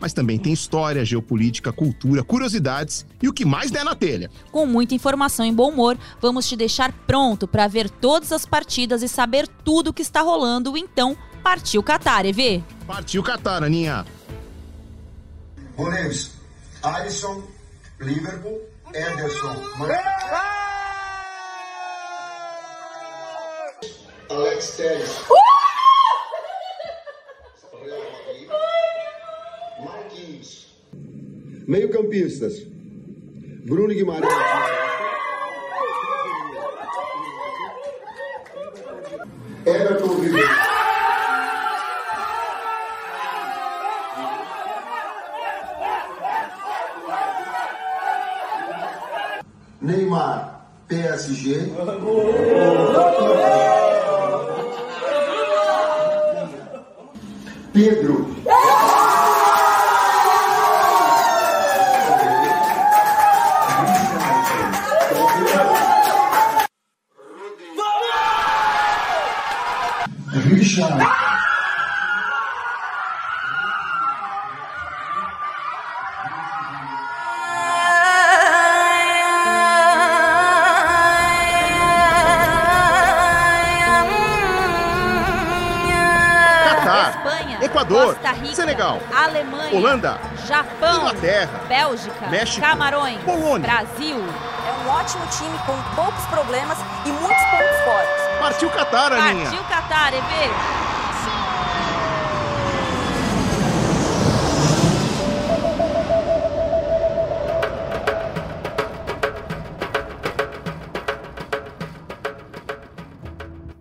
mas também tem história, geopolítica, cultura, curiosidades e o que mais der na telha. Com muita informação e bom humor, vamos te deixar pronto para ver todas as partidas e saber tudo o que está rolando. Então, partiu Qatar, EV! Partiu Qatar, Aninha! Goleiros: Alisson, Liverpool, Ederson, Alex Telles. Meio-campistas. Bruno Guimarães. Everton Ribeiro. Neymar, PSG. Pedro. Espanha, Equador, Costa Rica, Senegal, Alemanha, Holanda, Japão, Inglaterra, Bélgica, México, Camarões, Polônia. Brasil. É um ótimo time com poucos problemas e muitos pontos fortes. Partiu Qatar, Aninha! Partiu Qatar, EV!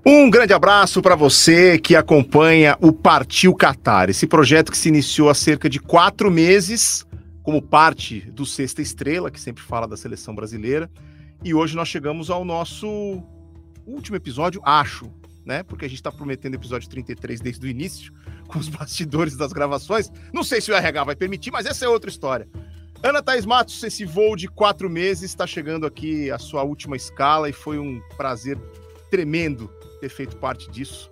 Um grande abraço para você que acompanha o Partiu Qatar, esse projeto que se iniciou há cerca de quatro meses, como parte do Sexta Estrela, que sempre fala da seleção brasileira. E hoje nós chegamos ao nosso último episódio, acho, né? Porque a gente está prometendo episódio 33 desde o início, com os bastidores das gravações. Não sei se o RH vai permitir, mas essa é outra história. Ana Thaís Matos, esse voo de quatro meses está chegando aqui a sua última escala e foi um prazer tremendo ter feito parte disso.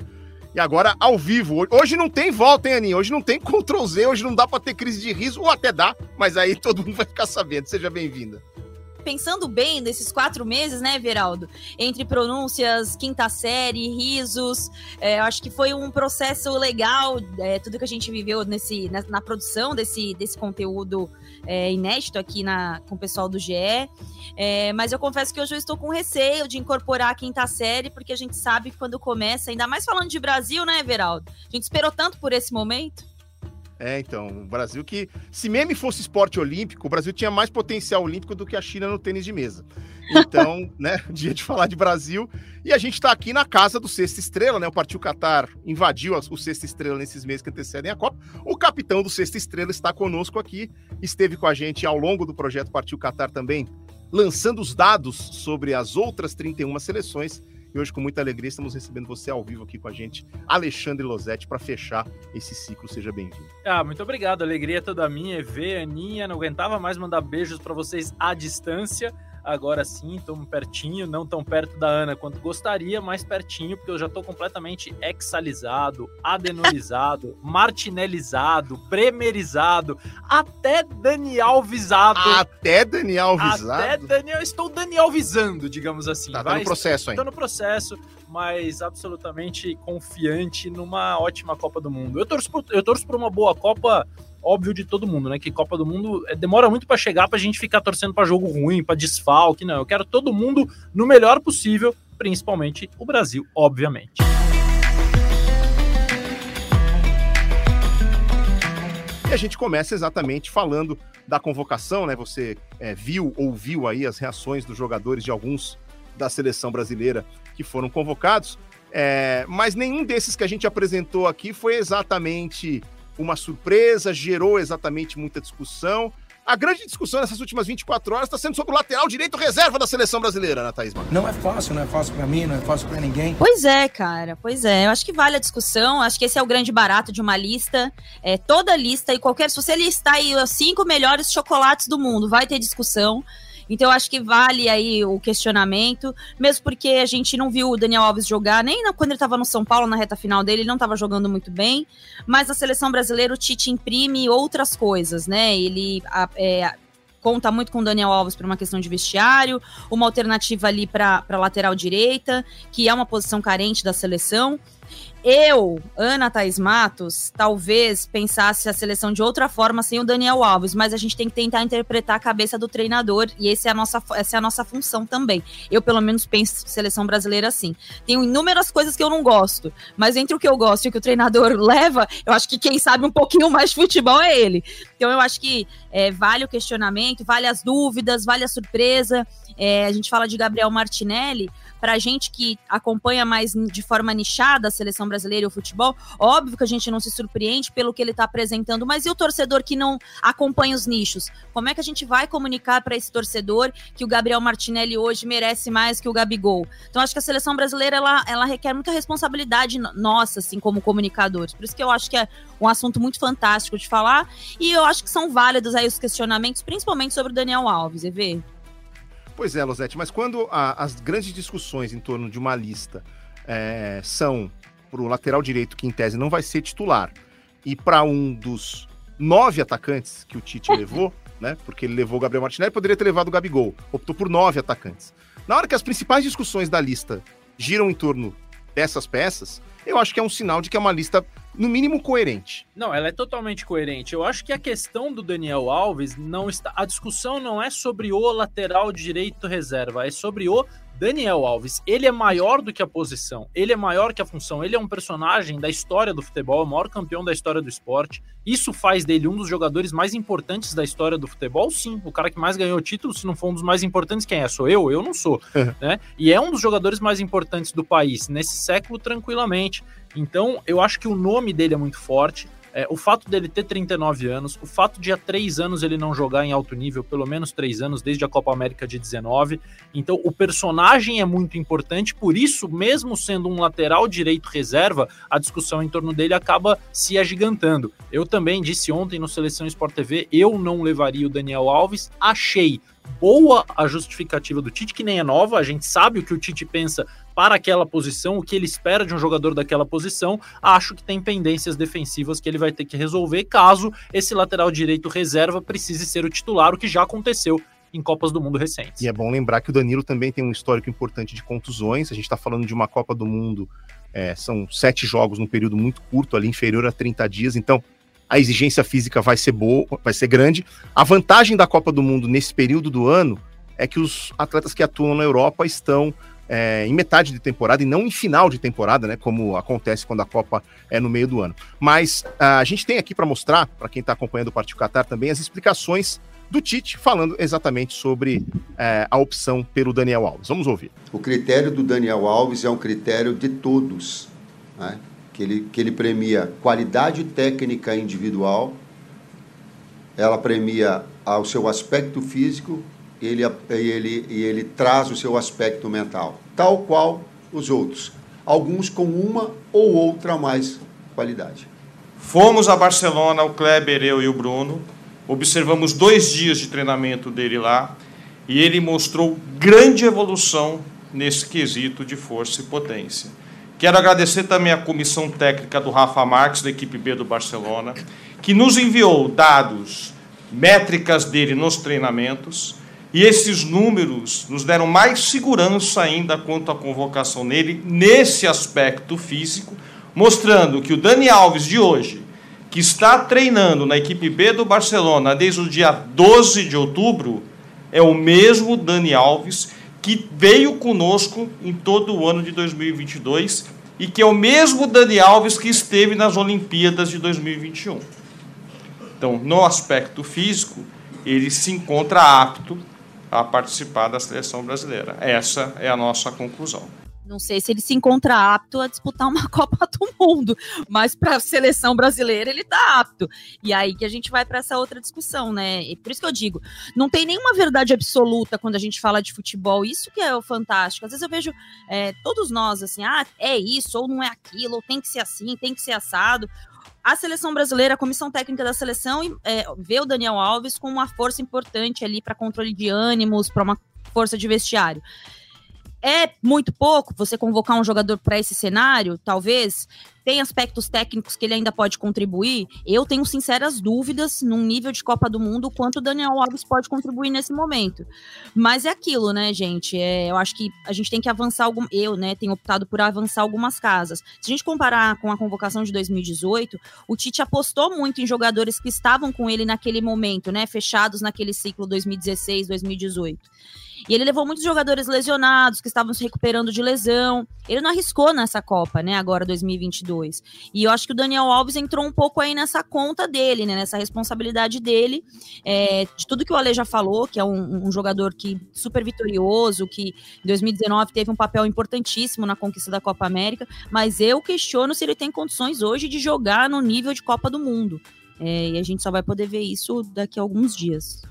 E agora, ao vivo. Hoje não tem volta, hein, Aninha? Hoje não tem Ctrl Z, hoje não dá para ter crise de riso, ou até dá, mas aí todo mundo vai ficar sabendo. Seja bem-vinda. Pensando bem nesses quatro meses, né, Veraldo? Entre pronúncias, quinta série, risos, é, acho que foi um processo legal, é, tudo que a gente viveu nesse, na, na produção desse, desse conteúdo é, inédito aqui na, com o pessoal do GE. É, mas eu confesso que hoje eu estou com receio de incorporar a quinta série, porque a gente sabe que quando começa, ainda mais falando de Brasil, né, Veraldo? A gente esperou tanto por esse momento. É, então, o Brasil que, se meme fosse esporte olímpico, o Brasil tinha mais potencial olímpico do que a China no tênis de mesa. Então, né, dia de falar de Brasil. E a gente tá aqui na casa do Sexta Estrela, né? O Partiu Qatar invadiu o Sexta Estrela nesses meses que antecedem a Copa. O capitão do Sexta Estrela está conosco aqui, esteve com a gente ao longo do projeto Partiu Qatar também, lançando os dados sobre as outras 31 seleções. E hoje, com muita alegria, estamos recebendo você ao vivo aqui com a gente, Alexandre Losetti, para fechar esse ciclo. Seja bem-vindo. Ah, muito obrigado. Alegria toda minha. EV, Aninha, não aguentava mais mandar beijos para vocês à distância. Agora sim, estamos pertinho, não tão perto da Ana quanto gostaria, mas pertinho, porque eu já estou completamente exalizado, adenolizado, martinelizado, bremerizado, até Daniel visado. Até Daniel visado? Até Daniel, estou Daniel visando, digamos assim. Tá, tá no processo ainda. Estou no processo, mas absolutamente confiante numa ótima Copa do Mundo. Eu torço por, eu torço por uma boa Copa óbvio de todo mundo, né? Que Copa do Mundo é, demora muito para chegar pra gente ficar torcendo para jogo ruim, para desfalque, não. Eu quero todo mundo no melhor possível, principalmente o Brasil, obviamente. E a gente começa exatamente falando da convocação, né? Você é, viu, ouviu aí as reações dos jogadores de alguns da seleção brasileira que foram convocados, é, mas nenhum desses que a gente apresentou aqui foi exatamente uma surpresa, gerou exatamente muita discussão. A grande discussão nessas últimas 24 horas está sendo sobre o lateral direito reserva da seleção brasileira, Ana Thaís Marques. Não é fácil, não é fácil para mim, não é fácil para ninguém. Pois é, cara, pois é. Eu acho que vale a discussão. Acho que esse é o grande barato de uma lista. É, toda lista e qualquer. Se você listar aí os cinco melhores chocolates do mundo, vai ter discussão. Então, eu acho que vale aí o questionamento, mesmo porque a gente não viu o Daniel Alves jogar, nem quando ele estava no São Paulo, na reta final dele, ele não estava jogando muito bem. Mas na seleção brasileira, o Tite imprime outras coisas, né? Ele a- é, conta muito com o Daniel Alves para uma questão de vestiário, uma alternativa ali para lateral direita, que é uma posição carente da seleção. Eu, Ana Thaís Matos, talvez pensasse a seleção de outra forma sem o Daniel Alves, mas a gente tem que tentar interpretar a cabeça do treinador e esse é a nossa, essa é a nossa função também. Eu, pelo menos, penso seleção brasileira assim. Tem inúmeras coisas que eu não gosto, mas entre o que eu gosto e o que o treinador leva, eu acho que quem sabe um pouquinho mais de futebol é ele. Então eu acho que é, vale o questionamento, vale as dúvidas, vale a surpresa. É, a gente fala de Gabriel Martinelli, pra gente que acompanha mais de forma nichada a seleção brasileira e o futebol, óbvio que a gente não se surpreende pelo que ele tá apresentando, mas e o torcedor que não acompanha os nichos? Como é que a gente vai comunicar para esse torcedor que o Gabriel Martinelli hoje merece mais que o Gabigol? Então acho que a seleção brasileira ela, ela requer muita responsabilidade no- nossa, assim, como comunicadores. Por isso que eu acho que é um assunto muito fantástico de falar e eu acho que são válidos aí os questionamentos, principalmente sobre o Daniel Alves, EV. Pois é, Losete, mas quando a- as grandes discussões em torno de uma lista é, são para o lateral direito, que em tese não vai ser titular, e para um dos nove atacantes que o Tite levou, né? Porque ele levou o Gabriel Martinelli, poderia ter levado o Gabigol. Optou por nove atacantes. Na hora que as principais discussões da lista giram em torno dessas peças, eu acho que é um sinal de que é uma lista, no mínimo, coerente. Não, ela é totalmente coerente. Eu acho que a questão do Daniel Alves não está. A discussão não é sobre o lateral direito reserva, é sobre o Daniel Alves. Ele é maior do que a posição, ele é maior que a função, ele é um personagem da história do futebol, o maior campeão da história do esporte. Isso faz dele um dos jogadores mais importantes da história do futebol, sim. O cara que mais ganhou título, se não for um dos mais importantes, quem é? Sou eu? Eu não sou. né? E é um dos jogadores mais importantes do país nesse século, tranquilamente. Então, eu acho que o nome dele é muito forte. É, o fato dele ter 39 anos, o fato de há três anos ele não jogar em alto nível, pelo menos três anos, desde a Copa América de 19. Então, o personagem é muito importante, por isso, mesmo sendo um lateral direito reserva, a discussão em torno dele acaba se agigantando. Eu também disse ontem no Seleção Sport TV, eu não levaria o Daniel Alves, achei boa a justificativa do Tite, que nem é nova, a gente sabe o que o Tite pensa para aquela posição, o que ele espera de um jogador daquela posição. Acho que tem pendências defensivas que ele vai ter que resolver caso esse lateral direito reserva precise ser o titular, o que já aconteceu em Copas do Mundo recentes. E é bom lembrar que o Danilo também tem um histórico importante de contusões. A gente está falando de uma Copa do Mundo, é, são sete jogos num período muito curto, ali inferior a 30 dias. Então, a exigência física vai ser boa, vai ser grande. A vantagem da Copa do Mundo nesse período do ano é que os atletas que atuam na Europa estão é, em metade de temporada e não em final de temporada, né? Como acontece quando a Copa é no meio do ano. Mas a gente tem aqui para mostrar, para quem está acompanhando o Partido Qatar também, as explicações do Tite falando exatamente sobre é, a opção pelo Daniel Alves. Vamos ouvir. O critério do Daniel Alves é um critério de todos, né? que, ele, que ele premia qualidade técnica individual, ela premia ao seu aspecto físico ele, ele, ele traz o seu aspecto mental, tal qual os outros, alguns com uma ou outra mais qualidade. Fomos a Barcelona, o Kleber, eu e o Bruno. Observamos dois dias de treinamento dele lá e ele mostrou grande evolução nesse quesito de força e potência. Quero agradecer também à comissão técnica do Rafa Marques, da equipe B do Barcelona, que nos enviou dados, métricas dele nos treinamentos, e esses números nos deram mais segurança ainda quanto à convocação nele nesse aspecto físico, mostrando que o Dani Alves de hoje, que está treinando na equipe B do Barcelona desde o dia 12 de outubro, é o mesmo Dani Alves que veio conosco em todo o ano de 2022 e que é o mesmo Dani Alves que esteve nas Olimpíadas de 2021. Então, no aspecto físico, ele se encontra apto a participar da seleção brasileira. Essa é a nossa conclusão. não sei se ele se encontra apto a disputar uma Copa do Mundo, mas para a seleção brasileira ele tá apto. E aí que a gente vai para essa outra discussão, né? E por isso que eu digo, não tem nenhuma verdade absoluta quando a gente fala de futebol. Isso que é o fantástico. Às vezes eu vejo é, todos nós assim, ah, é isso ou não é aquilo, ou tem que ser assim, tem que ser assado a seleção brasileira, a comissão técnica da seleção, é, vê o Daniel Alves com uma força importante ali para controle de ânimos, para uma força de vestiário. É muito pouco você convocar um jogador para esse cenário, talvez. Tem aspectos técnicos que ele ainda pode contribuir. Eu tenho sinceras dúvidas, num nível de Copa do Mundo, quanto o Daniel Alves pode contribuir nesse momento. Mas é aquilo, né, gente? É, eu acho que a gente tem que avançar algum. Eu, né, tenho optado por avançar algumas casas. Se a gente comparar com a convocação de 2018, o Tite apostou muito em jogadores que estavam com ele naquele momento, né? Fechados naquele ciclo 2016, 2018. E ele levou muitos jogadores lesionados que estavam se recuperando de lesão. Ele não arriscou nessa Copa, né? Agora 2022. E eu acho que o Daniel Alves entrou um pouco aí nessa conta dele, né? Nessa responsabilidade dele, é, de tudo que o Ale já falou, que é um, um jogador que super vitorioso, que em 2019 teve um papel importantíssimo na conquista da Copa América. Mas eu questiono se ele tem condições hoje de jogar no nível de Copa do Mundo. É, e a gente só vai poder ver isso daqui a alguns dias.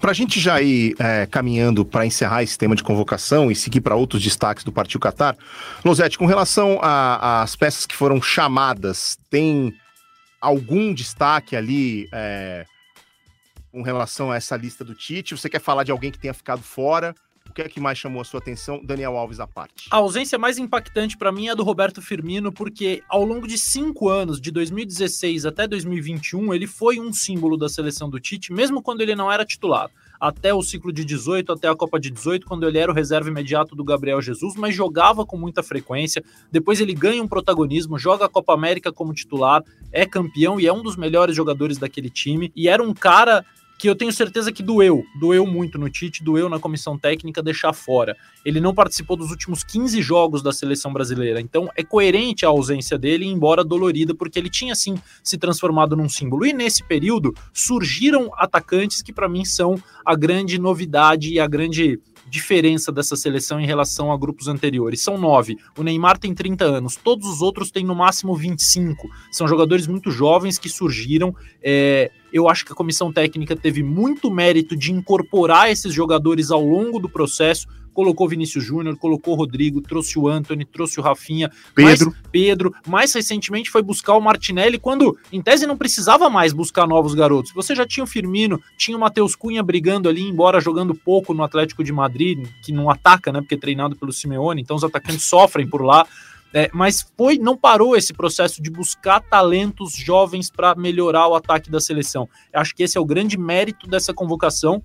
Para a gente já ir é, caminhando para encerrar esse tema de convocação e seguir para outros destaques do Partido Qatar, Losete, com relação às peças que foram chamadas, tem algum destaque ali é, com relação a essa lista do Tite? Você quer falar de alguém que tenha ficado fora? O que é que mais chamou a sua atenção, Daniel Alves à parte? A ausência mais impactante para mim é a do Roberto Firmino, porque ao longo de cinco anos, de 2016 até 2021, ele foi um símbolo da seleção do Tite, mesmo quando ele não era titular. Até o ciclo de 18, até a Copa de 18, quando ele era o reserva imediato do Gabriel Jesus, mas jogava com muita frequência. Depois ele ganha um protagonismo, joga a Copa América como titular, é campeão e é um dos melhores jogadores daquele time. E era um cara que eu tenho certeza que doeu, doeu muito no Tite, doeu na comissão técnica deixar fora. Ele não participou dos últimos 15 jogos da seleção brasileira, então é coerente a ausência dele, embora dolorida, porque ele tinha sim se transformado num símbolo. E nesse período surgiram atacantes que para mim são a grande novidade e a grande diferença dessa seleção em relação a grupos anteriores. São nove. O Neymar tem 30 anos, todos os outros têm no máximo 25. São jogadores muito jovens que surgiram. É, eu acho que a comissão técnica teve muito mérito de incorporar esses jogadores ao longo do processo. Colocou Vinícius Júnior, colocou o Rodrigo, trouxe o Anthony, trouxe o Rafinha, Pedro. Mais, Pedro. Mais recentemente foi buscar o Martinelli, quando em tese não precisava mais buscar novos garotos. Você já tinha o Firmino, tinha o Matheus Cunha brigando ali, embora jogando pouco no Atlético de Madrid, que não ataca, né? Porque é treinado pelo Simeone, então os atacantes sofrem por lá. É, mas foi, não parou esse processo de buscar talentos jovens para melhorar o ataque da seleção. Eu acho que esse é o grande mérito dessa convocação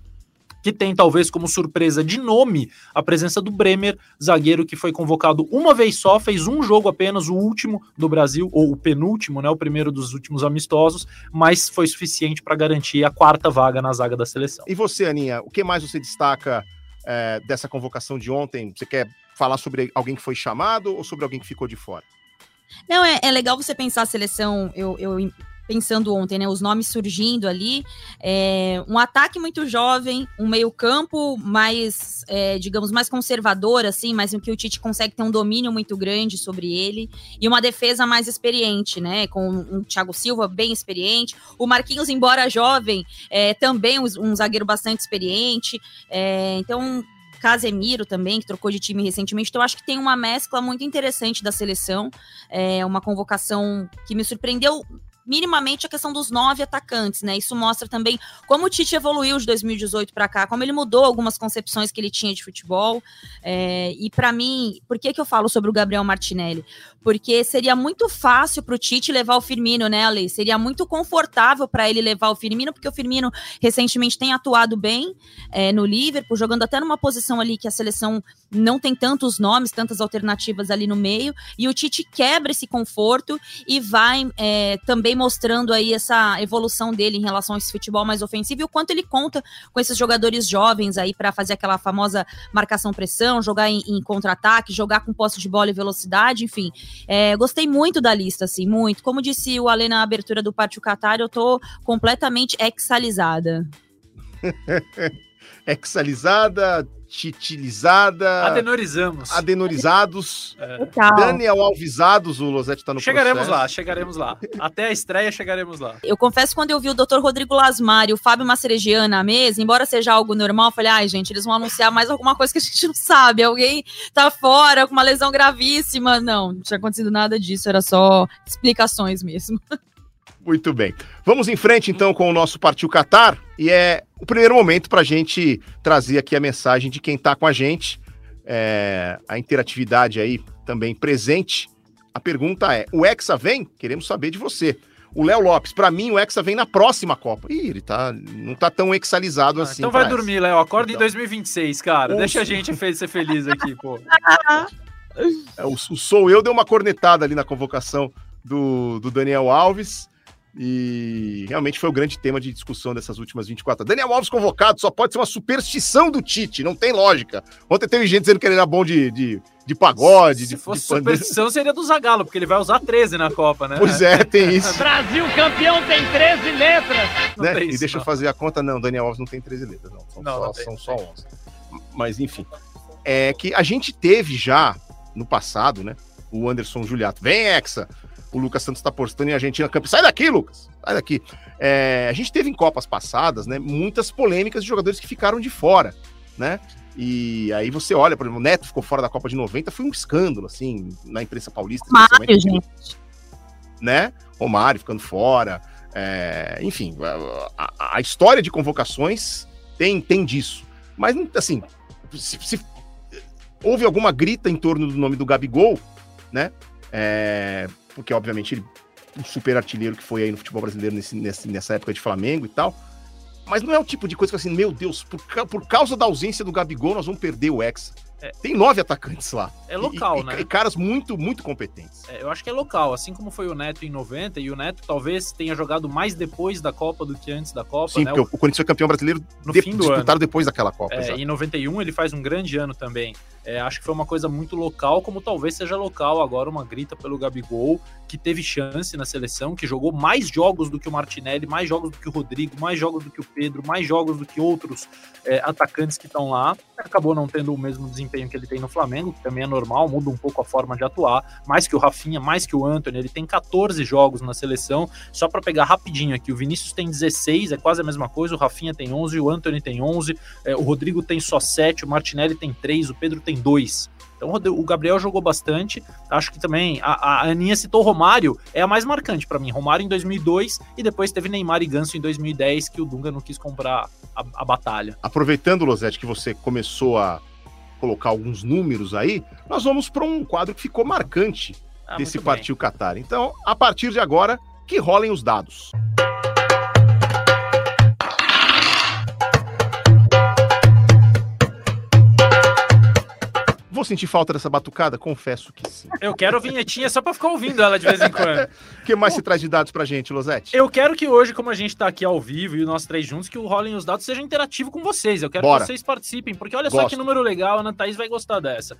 que tem talvez como surpresa de nome a presença do Bremer, zagueiro que foi convocado uma vez só, fez um jogo apenas, o último do Brasil, ou o penúltimo, né, o primeiro dos últimos amistosos, mas foi suficiente para garantir a quarta vaga na zaga da seleção. E você, Aninha, o que mais você destaca é, dessa convocação de ontem? Você quer falar sobre alguém que foi chamado ou sobre alguém que ficou de fora? Não, é, é legal você pensar a seleção. Eu, eu pensando ontem, né? Os nomes surgindo ali. É, um ataque muito jovem, um meio-campo mais, é, digamos, mais conservador, assim, mas em que o Tite consegue ter um domínio muito grande sobre ele. E uma defesa mais experiente, né? Com um Thiago Silva bem experiente. O Marquinhos, embora jovem, é, também um, um zagueiro bastante experiente. É, então, Casemiro também, que trocou de time recentemente. Então, acho que tem uma mescla muito interessante da seleção. É uma convocação que me surpreendeu minimamente a questão dos nove atacantes, né? Isso mostra também como o Tite evoluiu de 2018 para cá, como ele mudou algumas concepções que ele tinha de futebol. É, e para mim, por que, que eu falo sobre o Gabriel Martinelli? Porque seria muito fácil para o Tite levar o Firmino, né, Ale? Seria muito confortável para ele levar o Firmino, porque o Firmino recentemente tem atuado bem é, no Liverpool, jogando até numa posição ali que a seleção não tem tantos nomes, tantas alternativas ali no meio, e o Tite quebra esse conforto e vai é, também mostrando aí essa evolução dele em relação a esse futebol mais ofensivo e o quanto ele conta com esses jogadores jovens aí para fazer aquela famosa marcação-pressão, jogar em, em contra-ataque, jogar com posse de bola e velocidade, enfim. É, gostei muito da lista, assim, muito. Como disse o Ale na abertura do Pátio Qatar, eu tô completamente exalizada. exalizada, atitilizada, Adenorizamos. adenorizados, Legal. Daniel Alvisados, o Losetti tá no Chegaremos processo. lá, chegaremos lá. Até a estreia chegaremos lá. Eu confesso que quando eu vi o Dr. Rodrigo Lasmar e o Fábio Maceregian na mesa, embora seja algo normal, eu falei, ai, gente, eles vão anunciar mais alguma coisa que a gente não sabe. Alguém tá fora com uma lesão gravíssima. Não, não tinha acontecido nada disso, era só explicações mesmo. Muito bem. Vamos em frente então com o nosso Partiu Qatar e é o primeiro momento para a gente trazer aqui a mensagem de quem está com a gente, é, a interatividade aí também presente. A pergunta é: o Hexa vem? Queremos saber de você. O Léo Lopes, para mim o Hexa vem na próxima Copa. Ih, ele tá, não tá tão exalizado Ah, assim. então vai dormir, Léo. Acorda em Então. 2026, cara. Ouça. Deixa a gente ser feliz aqui, pô. É, o, o Sou Eu deu uma cornetada ali na convocação do, do Daniel Alves. E realmente foi o grande tema de discussão dessas últimas 24 horas. Daniel Alves convocado só pode ser uma superstição do Tite, não tem lógica. Ontem teve gente dizendo que ele era bom de, de, de pagode, Se de, fosse de superstição, seria do Zagallo, porque ele vai usar 13 na Copa, né? Pois é, tem isso. Brasil campeão tem 13 letras. Não né? tem E isso, deixa eu não. fazer a conta, não, Daniel Alves não tem 13 letras, não. São, Não, só, não tem, são não só tem. 11. Mas enfim, é que a gente teve já no passado, né? O Anderson Juliato, vem Hexa! O Lucas Santos tá postando em Argentina Campo. Sai daqui, Lucas! Sai daqui. É, a gente teve em Copas passadas, né? Muitas polêmicas de jogadores que ficaram de fora, né? E aí você olha, por exemplo, o Neto ficou fora da Copa de 90, foi um escândalo, assim, na imprensa paulista. Mário, especialmente gente. né? Romário ficando fora. é, enfim, a, a- a história de convocações tem, tem disso. Mas, assim, se, se houve alguma grita em torno do nome do Gabigol, né? É, porque, obviamente, ele um super artilheiro que foi aí no futebol brasileiro nesse, nesse- nessa época de Flamengo e tal. Mas não é o tipo de coisa que assim, meu Deus, por, por causa da ausência do Gabigol, nós vamos perder o Hexa. É. Tem nove atacantes lá. É local, E- e- né? E caras muito, muito competentes. É, eu acho que é local, assim como foi o Neto em 90, e o Neto talvez tenha jogado mais depois da Copa do que antes da Copa, Sim, né? porque o, o Corinthians foi campeão brasileiro No de- fim do disputado depois daquela Copa. É, em 91 ele faz um grande ano também. É, acho que foi uma coisa muito local, como talvez seja local agora uma grita pelo Gabigol, que teve chance na seleção, que jogou mais jogos do que o Martinelli, mais jogos do que o Rodrigo, mais jogos do que o Pedro, mais jogos do que outros é, atacantes que estão lá. Acabou não tendo o mesmo desempenho que ele tem no Flamengo, que também é normal, muda um pouco a forma de atuar. Mais que o Rafinha, mais que o Anthony, ele tem 14 jogos na seleção. Só para pegar rapidinho aqui, o Vinícius tem 16, é quase a mesma coisa, o Rafinha tem 11, o Anthony tem 11, é, o Rodrigo tem só 7, o Martinelli tem 3, o Pedro tem 2. Então o Gabriel jogou bastante. Acho que também a, a Aninha citou Romário, é a mais marcante para mim. Romário em 2002 e depois teve Neymar e Ganso em 2010, que o Dunga não quis comprar a, a batalha. Aproveitando, Losete, que você começou a colocar alguns números aí, nós vamos para um quadro que ficou marcante Ah, desse. Partiu Qatar. Então, a partir de agora, que rolem os dados. Vou sentir falta dessa batucada? Confesso que sim. Eu quero a vinhetinha só para ficar ouvindo ela de vez em quando. O que mais se traz de dados pra gente, Losete? Eu quero que hoje, como a gente tá aqui ao vivo e nós três juntos, que o Rolem os Dados seja interativo com vocês. Eu quero Bora. que vocês participem, porque olha só Gosto. que número legal, a Ana Thaís vai gostar dessa.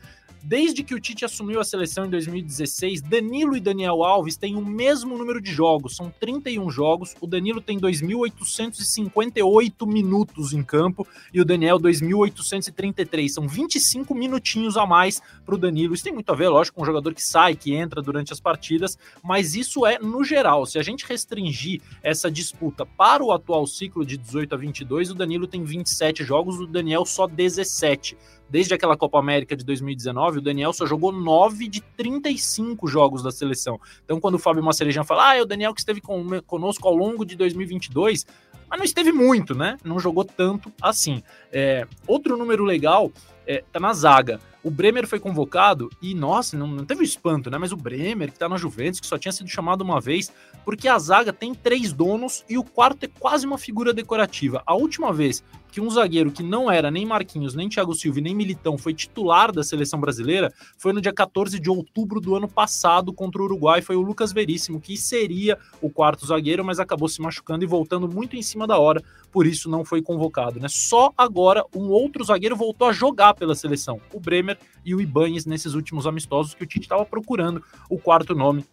Desde que o Tite assumiu a seleção em 2016, Danilo e Daniel Alves têm o mesmo número de jogos, são 31 jogos. O Danilo tem 2.858 minutos em campo e o Daniel 2.833. São 25 minutinhos a mais para o Danilo. Isso tem muito a ver, lógico, com um jogador que sai, que entra durante as partidas, mas isso é no geral. Se a gente restringir essa disputa para o atual ciclo de 18 a 22, o Danilo tem 27 jogos, o Daniel só 17. Desde aquela Copa América de 2019, o Daniel só jogou 9 de 35 jogos da seleção. Então, quando o Fábio Macerejan fala, ah, é o Daniel que esteve com- conosco ao longo de 2022, mas não esteve muito, né? Não jogou tanto assim. É, outro número legal é, tá na zaga. O Bremer foi convocado e, nossa, não, não teve espanto, né? Mas o Bremer, que tá na Juventus, que só tinha sido chamado uma vez, porque a zaga tem três donos e o quarto é quase uma figura decorativa. A última vez que um zagueiro que não era nem Marquinhos, nem Thiago Silva, nem Militão foi titular da seleção brasileira foi no dia 14 de outubro do ano passado contra o Uruguai. Foi o Lucas Veríssimo, que seria o quarto zagueiro, mas acabou se machucando e voltando muito em cima da hora, por isso não foi convocado. Né? Só agora um outro zagueiro voltou a jogar pela seleção, o Bremer e o Ibanes nesses últimos amistosos que o Tite estava procurando o quarto nome.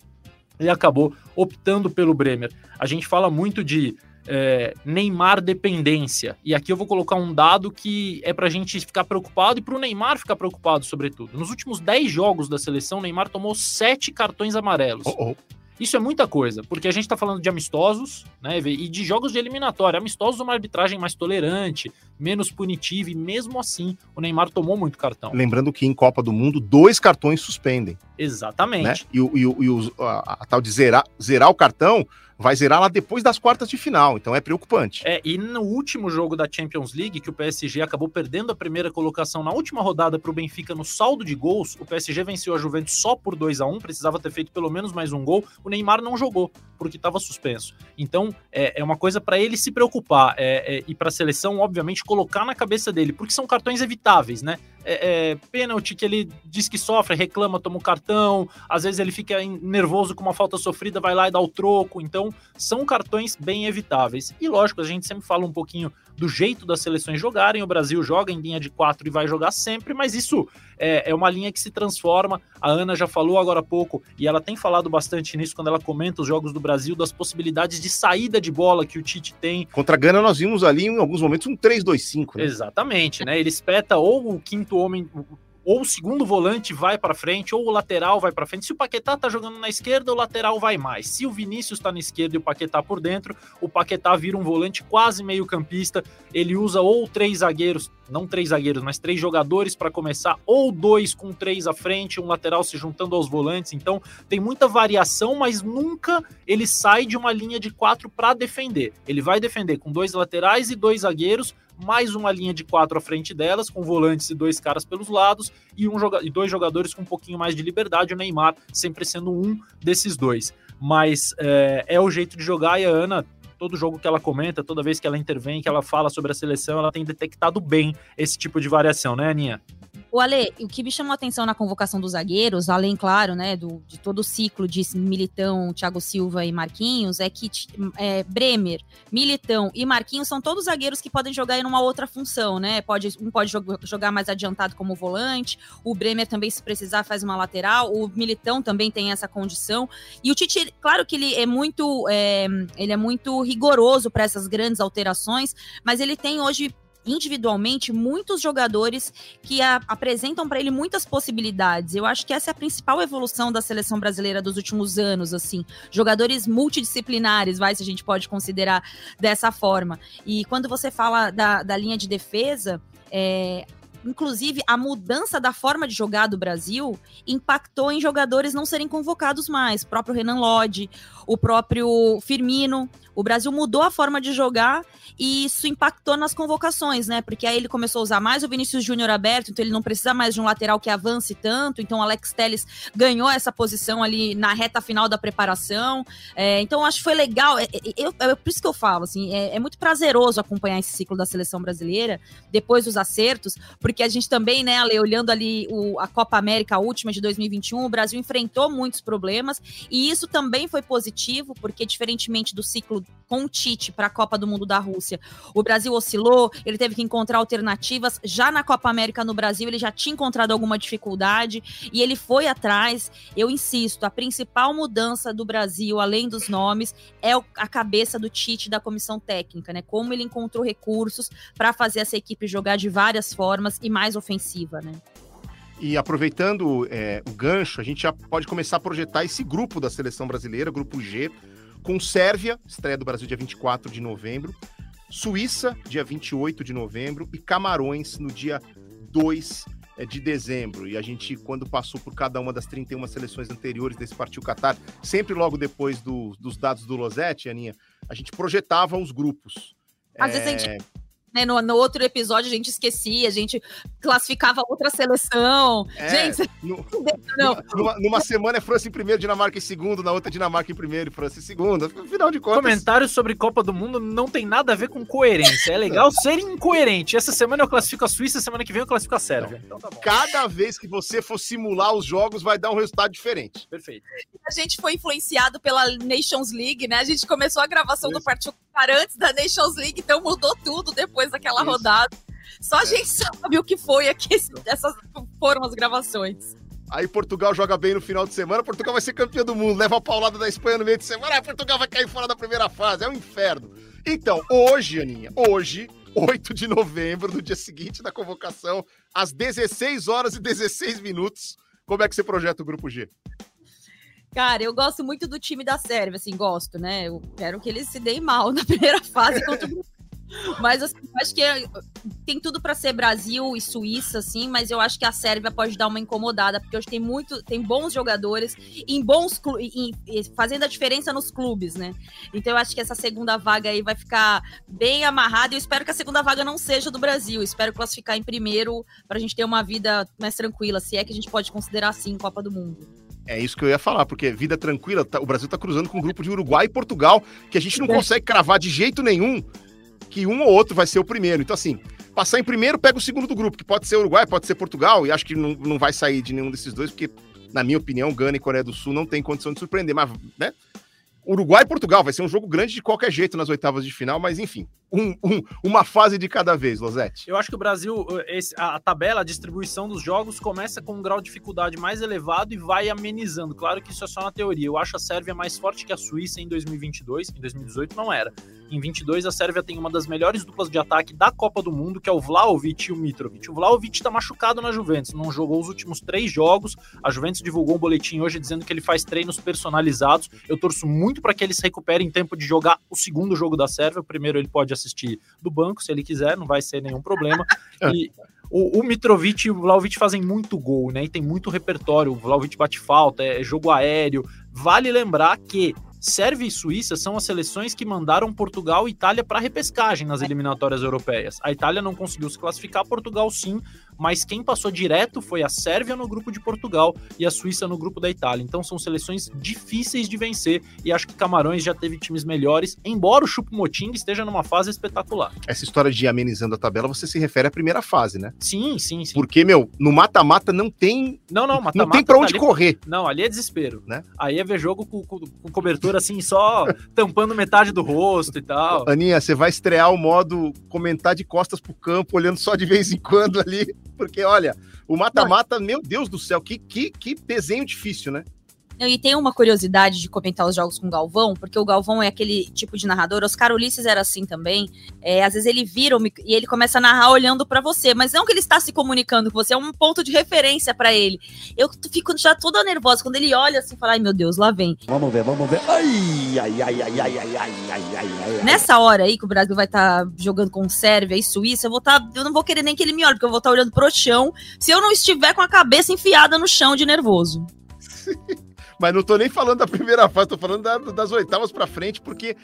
Ele acabou optando pelo Bremer. A gente fala muito de é, Neymar dependência. E aqui eu vou colocar um dado que é pra gente ficar preocupado e pro Neymar ficar preocupado, sobretudo. Nos últimos 10 jogos da seleção, Neymar tomou 7 cartões amarelos. Oh, oh. Isso é muita coisa, porque a gente tá falando de amistosos, né, e de jogos de eliminatória. Amistosos, uma arbitragem mais tolerante, menos punitiva, e mesmo assim, o Neymar tomou muito cartão. Lembrando que em Copa do Mundo, dois cartões suspendem. Exatamente. Né? E, o- e o- e o- a, a tal de zerar, zerar o cartão vai zerar lá depois das quartas de final, então é preocupante. É, e no último jogo da Champions League, que o PSG acabou perdendo a primeira colocação na última rodada para o Benfica no saldo de gols, o PSG venceu a Juventus só por 2 a 1 precisava ter feito pelo menos mais um gol. O Neymar não jogou, porque estava suspenso. Então, é, é uma coisa para ele se preocupar é, é, e para a seleção, obviamente, colocar na cabeça dele, porque são cartões evitáveis, né? É, é, pênalti que ele diz que sofre, reclama, toma o cartão, às vezes ele fica nervoso com uma falta sofrida, vai lá e dá o troco. Então, são cartões bem evitáveis. E lógico, a gente sempre fala um pouquinho do jeito das seleções jogarem. O Brasil joga em linha de quatro e vai jogar sempre, mas isso é, é uma linha que se transforma. A Ana já falou agora há pouco, e ela tem falado bastante nisso quando ela comenta os jogos do Brasil, das possibilidades de saída de bola que o Tite tem. Contra a Gana, nós vimos ali, em alguns momentos, um 3-2-5. Né? Exatamente, né? Ele espeta ou o quinto homem, ou o segundo volante vai para frente, ou o lateral vai para frente. Se o Paquetá tá jogando na esquerda, o lateral vai mais. Se o Vinícius tá na esquerda e o Paquetá por dentro, o Paquetá vira um volante quase meio campista. Ele usa ou três zagueiros, não três zagueiros, mas três jogadores para começar, ou dois com três à frente, um lateral se juntando aos volantes. Então tem muita variação, mas nunca ele sai de uma linha de quatro para defender. Ele vai defender com dois laterais e dois zagueiros, mais uma linha de quatro à frente delas, com volantes e dois caras pelos lados, e, um joga e dois jogadores com um pouquinho mais de liberdade, o Neymar sempre sendo um desses dois. Mas é, é o jeito de jogar e a Ana. Todo jogo que ela comenta, toda vez que ela intervém, que ela fala sobre a seleção, ela tem detectado bem esse tipo de variação, né, Aninha? O Ale, o que me chamou a atenção na convocação dos zagueiros, além, claro, né, do, de todo o ciclo de Militão, Thiago Silva e Marquinhos, é que é, Bremer, Militão e Marquinhos são todos zagueiros que podem jogar em uma outra função, né? Pode, um pode jog jogar mais adiantado como volante, o Bremer também, se precisar, faz uma lateral, o Militão também tem essa condição. E o Tite, claro que ele é muito, é, ele é muito rigoroso para essas grandes alterações, mas ele tem hoje individualmente muitos jogadores que a, apresentam para ele muitas possibilidades. Eu acho que essa é a principal evolução da seleção brasileira dos últimos anos, assim, jogadores multidisciplinares, vai se a gente pode considerar dessa forma. E quando você fala da, da linha de defesa, é, inclusive a mudança da forma de jogar do Brasil impactou em jogadores não serem convocados mais. O próprio Renan Lodge, o próprio Firmino. O Brasil mudou a forma de jogar e isso impactou nas convocações, né? Porque aí ele começou a usar mais o Vinícius Júnior aberto, então ele não precisa mais de um lateral que avance tanto. Então Alex Telles ganhou essa posição ali na reta final da preparação. É, então acho que foi legal. É, eu, é, por isso que eu falo, assim, é, é, muito prazeroso acompanhar esse ciclo da seleção brasileira depois dos acertos, porque a gente também, né, Ale, olhando ali o, a Copa América última de 2021, o Brasil enfrentou muitos problemas e isso também foi positivo, porque diferentemente do ciclo com o Tite para a Copa do Mundo da Rússia, o Brasil oscilou, ele teve que encontrar alternativas. Já na Copa América no Brasil, ele já tinha encontrado alguma dificuldade e ele foi atrás. Eu insisto, a principal mudança do Brasil, além dos nomes, é a cabeça do Tite da comissão técnica, né? Como ele encontrou recursos para fazer essa equipe jogar de várias formas e mais ofensiva, né? E aproveitando é, o gancho, a gente já pode começar a projetar esse grupo da seleção brasileira, grupo G, com Sérvia, estreia do Brasil dia 24 de novembro, Suíça, dia 28 de novembro, e Camarões no dia 2 de dezembro. E a gente, quando passou por cada uma das 31 seleções anteriores desse Partiu Qatar, sempre logo depois do, dos dados do Losetti, Aninha, a gente projetava os grupos. Às é... vezes a gente né, no, no, outro episódio a gente esquecia, a gente classificava outra seleção. É, gente, no, não. Numa, numa, semana é França em primeiro, Dinamarca em segundo, na outra Dinamarca em primeiro e França em segundo. Afinal de contas. Comentários sobre Copa do Mundo não tem nada a ver com coerência. É legal ser incoerente. Essa semana eu classifico a Suíça, semana que vem eu classifico a Sérvia. Então, tá Cada vez que você for simular os jogos, vai dar um resultado diferente. Perfeito. A gente foi influenciado pela Nations League, né? A gente começou a gravação Isso. do Partido antes da Nations League, então mudou tudo depois daquela Isso. rodada. Só a gente sabe o que foi aqui, essas foram as gravações. Aí Portugal joga bem no final de semana, Portugal vai ser campeão do mundo, leva a paulada da Espanha no meio de semana, aí Portugal vai cair fora da primeira fase, é um inferno. Então, hoje, Aninha, hoje, 8 de novembro, no dia seguinte da convocação, às 16 horas e 16 minutos, como é que você projeta o grupo G? Cara, eu gosto muito do time da Sérvia, assim, gosto, né? Eu quero que eles se deem mal na primeira fase contra o mas assim, acho que é, tem tudo para ser Brasil e Suíça, assim, mas eu acho que a Sérvia pode dar uma incomodada, porque hoje tem muito, tem bons jogadores em bons em, em, fazendo a diferença nos clubes, né? Então eu acho que essa segunda vaga aí vai ficar bem amarrada e eu espero que a segunda vaga não seja do Brasil. Espero classificar em primeiro para a gente ter uma vida mais tranquila, se é que a gente pode considerar assim Copa do Mundo. É isso que eu ia falar, porque vida tranquila, tá, o Brasil tá cruzando com um grupo de Uruguai e Portugal, que a gente não é. consegue cravar de jeito nenhum que um ou outro vai ser o primeiro. Então, assim, passar em primeiro, pega o segundo do grupo, que pode ser Uruguai, pode ser Portugal, e acho que não, não vai sair de nenhum desses dois, porque, na minha opinião, Gana e Coreia do Sul não tem condição de surpreender, mas, né? Uruguai e Portugal vai ser um jogo grande de qualquer jeito nas oitavas de final, mas enfim, um, um, uma fase de cada vez, Losete. Eu acho que o Brasil, esse, a, tabela, a distribuição dos jogos começa com um grau de dificuldade mais elevado e vai amenizando. Claro que isso é só na teoria. Eu acho a Sérvia mais forte que a Suíça em 2022, em 2018 não era. Em 22 a Sérvia tem uma das melhores duplas de ataque da Copa do Mundo, que é o Vlaovic e o Mitrovic. O Vlaovic está machucado na Juventus, não jogou os últimos três jogos. A Juventus divulgou um boletim hoje dizendo que ele faz treinos personalizados. Eu torço muito para que ele se recupere em tempo de jogar o segundo jogo da Sérvia. O primeiro ele pode assistir do banco, se ele quiser, não vai ser nenhum problema. E o, o Mitrovic e o Vlaovic fazem muito gol, né? E tem muito repertório. O Vlaovic bate falta, é jogo aéreo. Vale lembrar que Sérvia e Suíça são as seleções que mandaram Portugal e Itália para repescagem nas eliminatórias europeias. A Itália não conseguiu se classificar, Portugal sim, mas quem passou direto foi a Sérvia no grupo de Portugal e a Suíça no grupo da Itália. Então são seleções difíceis de vencer e acho que Camarões já teve times melhores, embora o Choupo-Moting esteja numa fase espetacular. Essa história de amenizando a tabela, você se refere à primeira fase, né? Sim, sim, sim. Porque, meu, no mata-mata não tem Não, não, mata-mata não tem para onde tá correr. Não, ali é desespero, né? Aí é ver jogo com, com, com cobertura assim, só tampando metade do rosto e tal. Aninha, você vai estrear o modo comentar de costas pro campo, olhando só de vez em quando ali porque olha, o mata-mata, meu Deus do céu, que, que, que desenho difícil, né? E tem uma curiosidade de comentar os jogos com o Galvão, porque o Galvão é aquele tipo de narrador. Oscar Ulisses era assim também. É, às vezes ele vira e ele começa a narrar olhando para você, mas não que ele está se comunicando com você, é um ponto de referência para ele. Eu fico já toda nervosa quando ele olha assim e fala: ai meu Deus, lá vem. Vamos ver, vamos ver. Ai, ai, ai, ai, ai, ai, ai, ai, ai, Nessa hora aí que o Brasil vai estar tá jogando com Sérvia e Suíça, eu vou estar. Tá, eu não vou querer nem que ele me olhe, porque eu vou estar tá olhando pro chão se eu não estiver com a cabeça enfiada no chão de nervoso. Mas não tô nem falando da primeira fase, tô falando da, das oitavas para frente, porque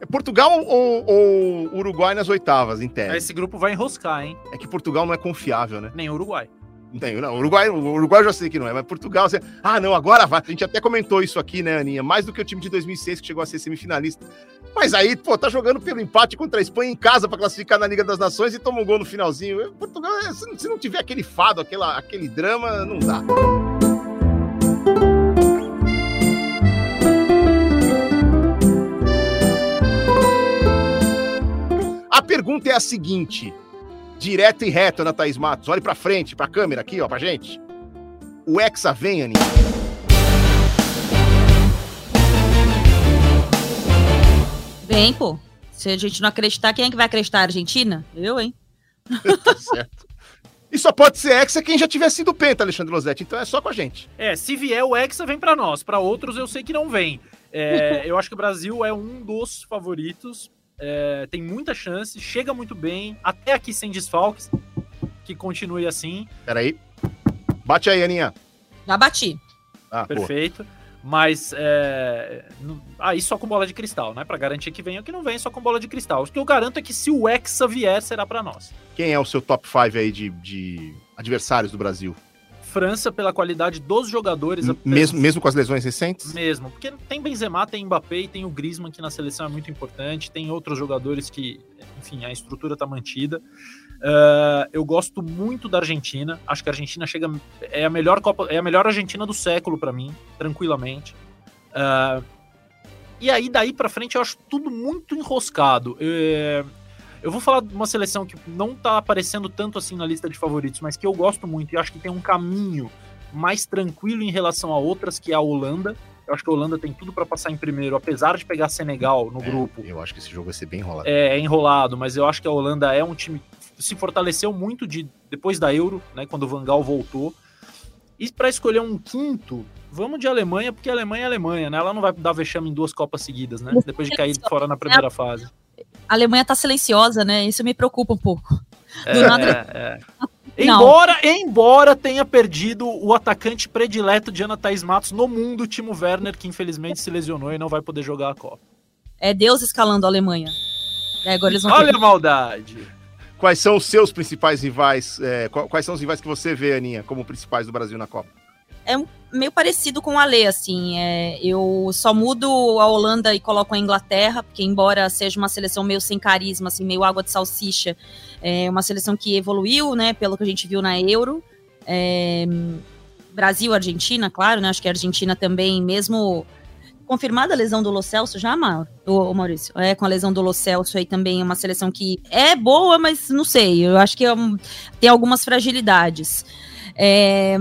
é Portugal ou, ou, Uruguai nas oitavas, em tese. Esse grupo vai enroscar, hein? É que Portugal não é confiável, né? Nem Uruguai. Tem, não, Uruguai, o Uruguai eu já sei que não é, mas Portugal, você, ah, não, agora vai. A gente até comentou isso aqui, né, Aninha? Mais do que o time de 2006 que chegou a ser semifinalista. Mas aí, pô, tá jogando pelo empate contra a Espanha em casa para classificar na Liga das Nações e toma um gol no finalzinho. Portugal, se não tiver aquele fado, aquela, aquele drama, não dá. A pergunta é a seguinte, direto e reto, Ana Thaís Matos. Olhe pra frente, pra câmera aqui, ó, pra gente. O Hexa vem, Aninha? Vem, pô. Se a gente não acreditar, quem é que vai acreditar? A Argentina? Eu, hein? tá certo. E só pode ser Hexa quem já tiver sido penta, Alexandre Losetti. Então é só com a gente. É, se vier o Hexa, vem para nós. Para outros, eu sei que não vem. É, eu acho que o Brasil é um dos favoritos é, tem muita chance, chega muito bem, até aqui sem desfalques, que continue assim. Peraí. Bate aí, Aninha. Já bati. Ah, Perfeito. Mas é, aí só com bola de cristal, né? Para garantir que venha ou que não vem, só com bola de cristal. O que eu garanto é que se o Hexa vier, será para nós. Quem é o seu top 5 aí de, de adversários do Brasil? França pela qualidade dos jogadores. Mesmo, mesmo com as lesões recentes? Mesmo, porque tem Benzema, tem Mbappé e tem o Griezmann que na seleção é muito importante, tem outros jogadores que, enfim, a estrutura tá mantida. Uh, eu gosto muito da Argentina, acho que a Argentina chega é a melhor Copa, é a melhor Argentina do século para mim, tranquilamente. Uh, e aí daí para frente eu acho tudo muito enroscado. Uh, eu vou falar de uma seleção que não tá aparecendo tanto assim na lista de favoritos, mas que eu gosto muito e acho que tem um caminho mais tranquilo em relação a outras, que é a Holanda. Eu acho que a Holanda tem tudo para passar em primeiro, apesar de pegar Senegal no É, grupo. Eu acho que esse jogo vai ser bem enrolado. É, é enrolado, mas eu acho que a Holanda é um time que se fortaleceu muito de depois da Euro, né, quando o Van Gaal voltou. E para escolher um quinto, vamos de Alemanha, porque a Alemanha é a Alemanha, né? Ela não vai dar vexame em duas Copas seguidas, né? Depois de cair fora na primeira fase. A Alemanha tá silenciosa, né? Isso me preocupa um pouco. Do É, nada- é. Não. Embora, embora tenha perdido o atacante predileto de Ana Thaís Matos no mundo, o Timo Werner, que infelizmente se lesionou e não vai poder jogar a Copa. É Deus escalando a Alemanha. É, agora eles vão Olha ter a maldade! Quais são os seus principais rivais? é, qu- quais são os rivais que você vê, Aninha, como principais do Brasil na Copa? É meio parecido com o Ale, assim. é, eu só mudo a Holanda e coloco a Inglaterra, porque embora seja uma seleção meio sem carisma, assim, meio água de salsicha, é uma seleção que evoluiu, né, pelo que a gente viu na Euro. É, Brasil, Argentina, claro, né? Acho que a Argentina também, mesmo confirmada a lesão do Lo Celso já, Maurício? É, com a lesão do Lo Celso aí também é uma seleção que é boa, mas não sei. Eu acho que é tem algumas fragilidades. É,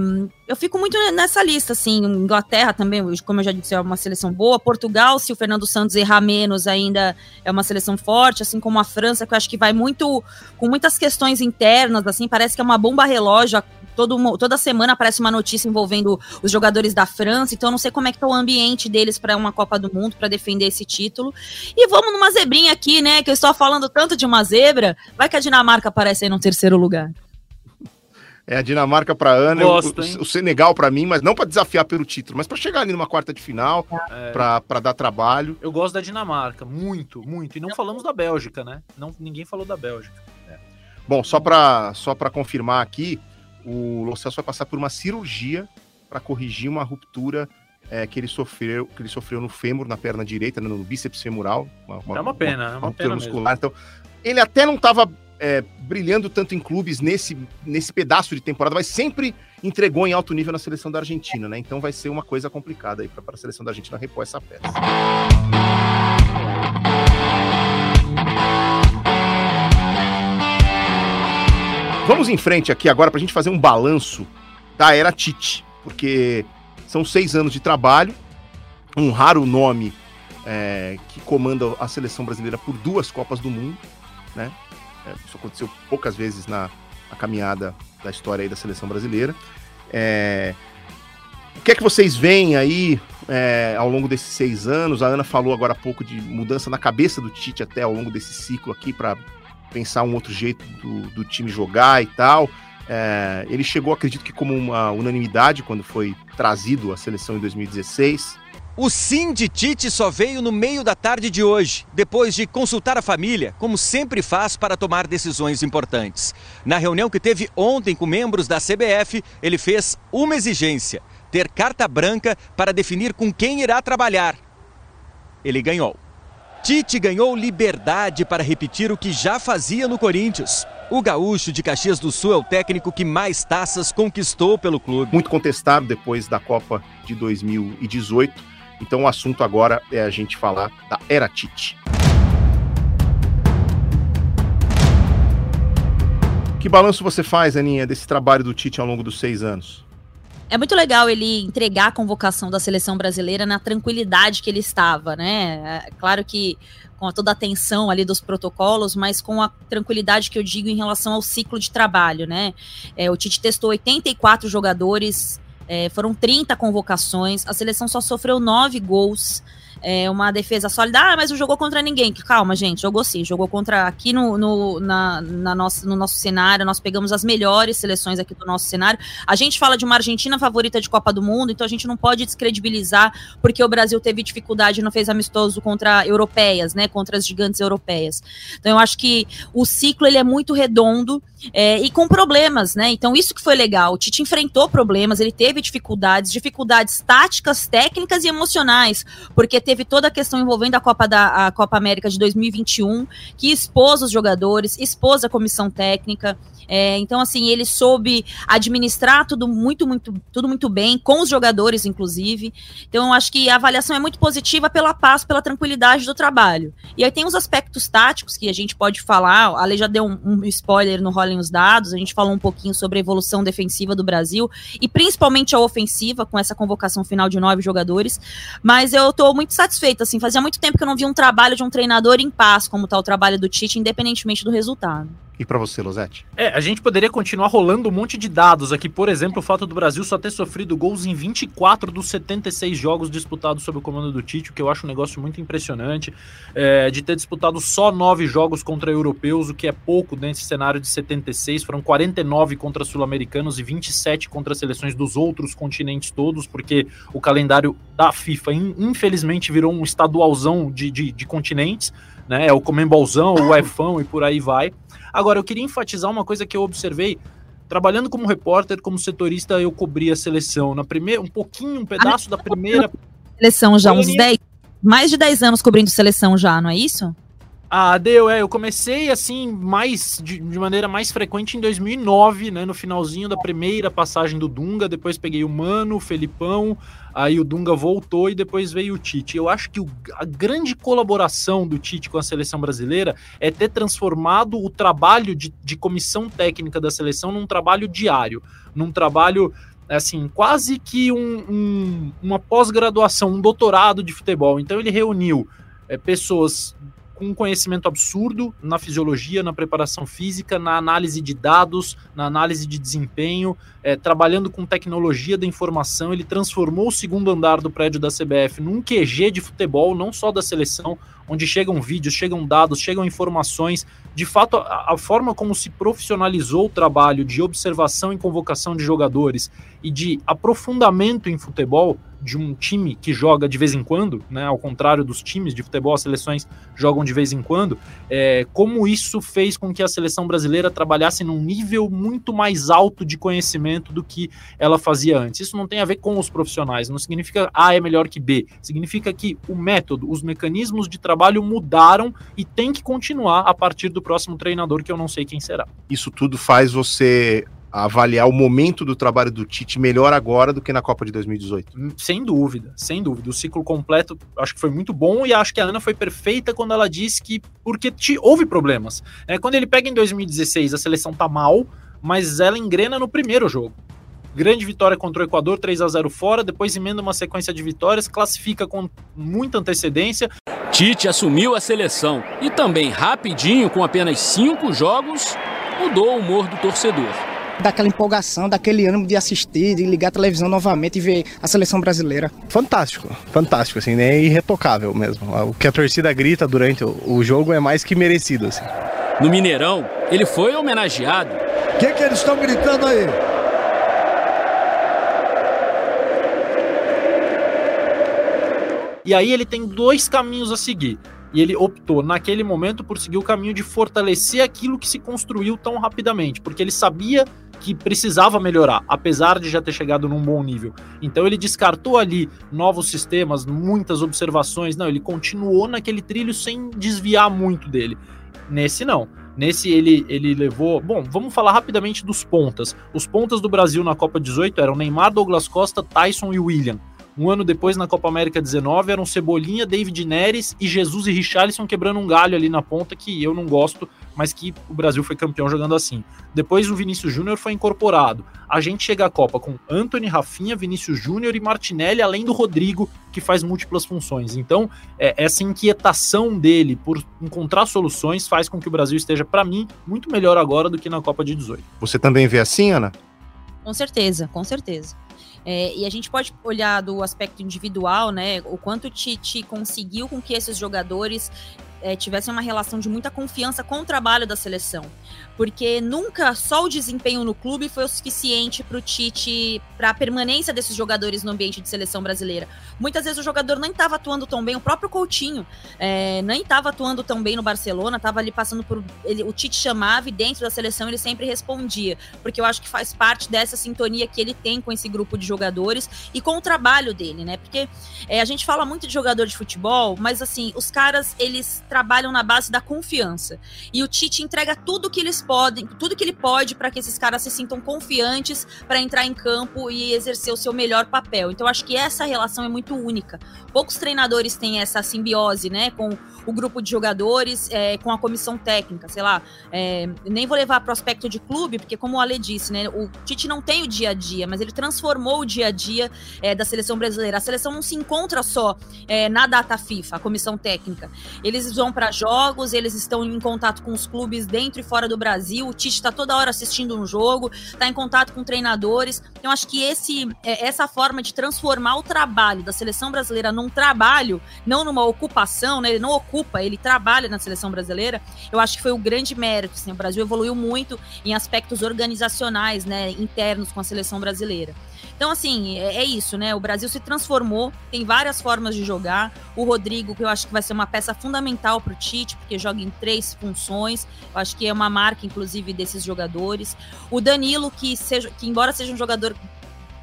eu fico muito nessa lista, assim, Inglaterra também, como eu já disse, é uma seleção boa, Portugal, se o Fernando Santos errar menos, ainda é uma seleção forte, assim como a França, que eu acho que vai muito, com muitas questões internas, assim, parece que é uma bomba relógio, todo, toda semana aparece uma notícia envolvendo os jogadores da França, então eu não sei como é que tá o ambiente deles para uma Copa do Mundo, para defender esse título, e vamos numa zebrinha aqui, né, que eu estou falando tanto de uma zebra, vai que a Dinamarca aparece aí no terceiro lugar. É a Dinamarca para Ana, Gosto, o, o Senegal para mim, mas não para desafiar pelo título, mas para chegar ali numa quarta de final, É, para dar trabalho. eu gosto da Dinamarca, muito, muito. E não falamos da Bélgica, né? Não, ninguém falou da Bélgica. Bom, só para só confirmar aqui, o Lo Celso vai passar por uma cirurgia para corrigir uma ruptura é, que ele sofreu que ele sofreu no fêmur, na perna direita, né, no bíceps femoral. É uma pena, é uma ruptura pena mesmo. muscular. Então, ele até não estava brilhando tanto em clubes nesse, nesse pedaço de temporada, mas sempre entregou em alto nível na seleção da Argentina, né? Então vai ser uma coisa complicada aí para a seleção da Argentina repor essa peça. Vamos em frente aqui agora para a gente fazer um balanço da era Tite, porque são seis anos de trabalho, um raro nome é, que comanda a seleção brasileira por duas Copas do Mundo, né? É, isso aconteceu poucas vezes na, na caminhada da história aí da seleção brasileira. É, o que é que vocês veem aí é, ao longo desses seis anos? A Ana falou agora há pouco de mudança na cabeça do Tite até ao longo desse ciclo aqui para pensar um outro jeito do, do time jogar e tal. É, ele chegou, acredito que como uma unanimidade quando foi trazido à seleção em 2016. O sim de Tite só veio no meio da tarde de hoje, depois de consultar a família, como sempre faz para tomar decisões importantes. Na reunião que teve ontem com membros da CBF, ele fez uma exigência: ter carta branca para definir com quem irá trabalhar. Ele ganhou. Tite ganhou liberdade para repetir o que já fazia no Corinthians. O gaúcho de Caxias do Sul é o técnico que mais taças conquistou pelo clube. Muito contestado depois da Copa de 2018. Então o assunto agora é a gente falar da Era Tite. Que balanço você faz, Aninha, desse trabalho do Tite ao longo dos seis anos? É muito legal ele entregar a convocação da seleção brasileira na tranquilidade que ele estava, né? É claro que com toda a tensão ali dos protocolos, mas com a tranquilidade que eu digo em relação ao ciclo de trabalho, né? É, o Tite testou 84 jogadores, é, foram 30 convocações, a seleção só sofreu 9 gols. É uma defesa sólida, ah, mas não jogou contra ninguém. Calma, gente, jogou sim, jogou contra aqui no, no, na, na nossa, no nosso cenário, nós pegamos as melhores seleções aqui do nosso cenário. A gente fala de uma Argentina favorita de Copa do Mundo, então a gente não pode descredibilizar porque o Brasil teve dificuldade e não fez amistoso contra europeias, né? Contra as gigantes europeias. Então eu acho que o ciclo ele é muito redondo é, e com problemas, né? Então isso que foi legal. O Tite enfrentou problemas, ele teve dificuldades, dificuldades táticas, técnicas e emocionais, porque teve toda a questão envolvendo a Copa, da, a Copa América de 2021, que expôs os jogadores, expôs a comissão técnica. É, então, assim, ele soube administrar tudo muito, muito, tudo muito bem, com os jogadores, inclusive. Então, eu acho que a avaliação é muito positiva pela paz, pela tranquilidade do trabalho. E aí tem os aspectos táticos que a gente pode falar. A Lei já deu um, um spoiler no Rolling os Dados, a gente falou um pouquinho sobre a evolução defensiva do Brasil e principalmente a ofensiva, com essa convocação final de nove jogadores. Mas eu tô muito satisfeita, assim, fazia muito tempo que eu não vi um trabalho de um treinador em paz, como tá o trabalho do Tite, independentemente do resultado. E para você, Losete? É, a gente poderia continuar rolando um monte de dados aqui. Por exemplo, o fato do Brasil só ter sofrido gols em 24 dos 76 jogos disputados sob o comando do Tite, o que eu acho um negócio muito impressionante. É, de ter disputado só nove jogos contra europeus, o que é pouco nesse cenário de 76. Foram 49 contra sul-americanos e 27 contra seleções dos outros continentes todos, porque o calendário da FIFA, infelizmente, virou um estadualzão de, de, de continentes. Né, é o Comembolzão, o UEFão e por aí vai. Agora, eu queria enfatizar uma coisa que eu observei. Trabalhando como repórter, como setorista, eu cobri a seleção. Na primeira, um pouquinho, um pedaço da primeira. Seleção já, uns 10. Mais de 10 anos cobrindo seleção já, não é isso? Ah, deu, é. Eu comecei assim, mais de, de, maneira mais frequente em 2009, né? No finalzinho da primeira passagem do Dunga. Depois peguei o Mano, o Felipão, aí o Dunga voltou e depois veio o Tite. Eu acho que o, a grande colaboração do Tite com a seleção brasileira é ter transformado o trabalho de, de comissão técnica da seleção num trabalho diário, num trabalho assim, quase que um, um, uma pós-graduação, um doutorado de futebol. Então ele reuniu é, pessoas com um conhecimento absurdo na fisiologia, na preparação física, na análise de dados, na análise de desempenho, é, trabalhando com tecnologia da informação. Ele transformou o segundo andar do prédio da CBF num QG de futebol, não só da seleção, onde chegam vídeos, chegam dados, chegam informações. De fato, a, a forma como se profissionalizou o trabalho de observação e convocação de jogadores e de aprofundamento em futebol de um time que joga de vez em quando, né, ao contrário dos times de futebol, as seleções jogam de vez em quando, é, como isso fez com que a seleção brasileira trabalhasse num nível muito mais alto de conhecimento do que ela fazia antes. Isso não tem a ver com os profissionais, não significa A é melhor que B, significa que o método, os mecanismos de trabalho mudaram e tem que continuar a partir do próximo treinador, que eu não sei quem será. Isso tudo faz você avaliar o momento do trabalho do Tite melhor agora do que na Copa de 2018. Hum, sem dúvida, sem dúvida. O ciclo completo acho que foi muito bom e acho que a Ana foi perfeita quando ela disse que porque houve problemas. É, quando ele pega em 2016, a seleção tá mal, mas ela engrena no primeiro jogo. Grande vitória contra o Equador, 3 a 0 fora, depois emenda uma sequência de vitórias, classifica com muita antecedência. Tite assumiu a seleção e também rapidinho, com apenas cinco jogos, mudou o humor do torcedor daquela empolgação, daquele ânimo de assistir, de ligar a televisão novamente e ver a seleção brasileira. Fantástico, fantástico, assim, né? Irretocável mesmo. O que a torcida grita durante o jogo é mais que merecido, assim. No Mineirão, ele foi homenageado. O que, que eles estão gritando aí? E aí ele tem dois caminhos a seguir. E ele optou, naquele momento, por seguir o caminho de fortalecer aquilo que se construiu tão rapidamente, porque ele sabia que precisava melhorar, apesar de já ter chegado num bom nível. Então ele descartou ali novos sistemas, muitas observações. Não, ele continuou naquele trilho sem desviar muito dele. Nesse não. Nesse ele, ele levou. Bom, vamos falar rapidamente dos pontas. Os pontas do Brasil na Copa 18 eram Neymar, Douglas Costa, Tyson e William. Um ano depois, na Copa América 19, eram Cebolinha, David Neres e Jesus e Richarlison quebrando um galho ali na ponta que eu não gosto, mas que o Brasil foi campeão jogando assim. Depois o Vinícius Júnior foi incorporado. A gente chega à Copa com Anthony, Rafinha, Vinícius Júnior e Martinelli, além do Rodrigo, que faz múltiplas funções. Então, é, essa inquietação dele por encontrar soluções faz com que o Brasil esteja, para mim, muito melhor agora do que na Copa de 18. Você também vê assim, Ana? Com certeza, com certeza. É, e a gente pode olhar do aspecto individual, né? O quanto o Tite conseguiu com que esses jogadores é, tivessem uma relação de muita confiança com o trabalho da seleção. Porque nunca só o desempenho no clube foi o suficiente para o Tite, para a permanência desses jogadores no ambiente de seleção brasileira. Muitas vezes o jogador nem estava atuando tão bem, o próprio Coutinho é, nem estava atuando tão bem no Barcelona, estava ali passando por. Ele, o Tite chamava e dentro da seleção ele sempre respondia, porque eu acho que faz parte dessa sintonia que ele tem com esse grupo de jogadores e com o trabalho dele, né? Porque é, a gente fala muito de jogador de futebol, mas assim, os caras eles trabalham na base da confiança. E o Tite entrega tudo que eles podem, tudo que ele pode para que esses caras se sintam confiantes para entrar em campo e exercer o seu melhor papel. Então acho que essa relação é muito única. Poucos treinadores têm essa simbiose, né, com o grupo de jogadores, é, com a comissão técnica, sei lá. É, nem vou levar para o aspecto de clube, porque como o Ale disse, né, o Tite não tem o dia a dia, mas ele transformou o dia a dia é, da seleção brasileira. A seleção não se encontra só é, na data FIFA, a comissão técnica. Eles vão para jogos, eles estão em contato com os clubes dentro e fora do Brasil. O Tite está toda hora assistindo um jogo, está em contato com treinadores. Então acho que esse, é, essa forma de transformar o trabalho da seleção brasileira num trabalho, não numa ocupação, né? Ele não ocupa, ele trabalha na seleção brasileira. Eu acho que foi um grande mérito. Assim, o Brasil evoluiu muito em aspectos organizacionais, né, internos com a seleção brasileira. Então, assim, é, é, isso, né? O Brasil se transformou, tem várias formas de jogar. O Rodrigo, que eu acho que vai ser uma peça fundamental para o Tite, porque joga em três funções. Eu acho que é uma marca, inclusive, desses jogadores. O Danilo, que, seja, que embora seja um jogador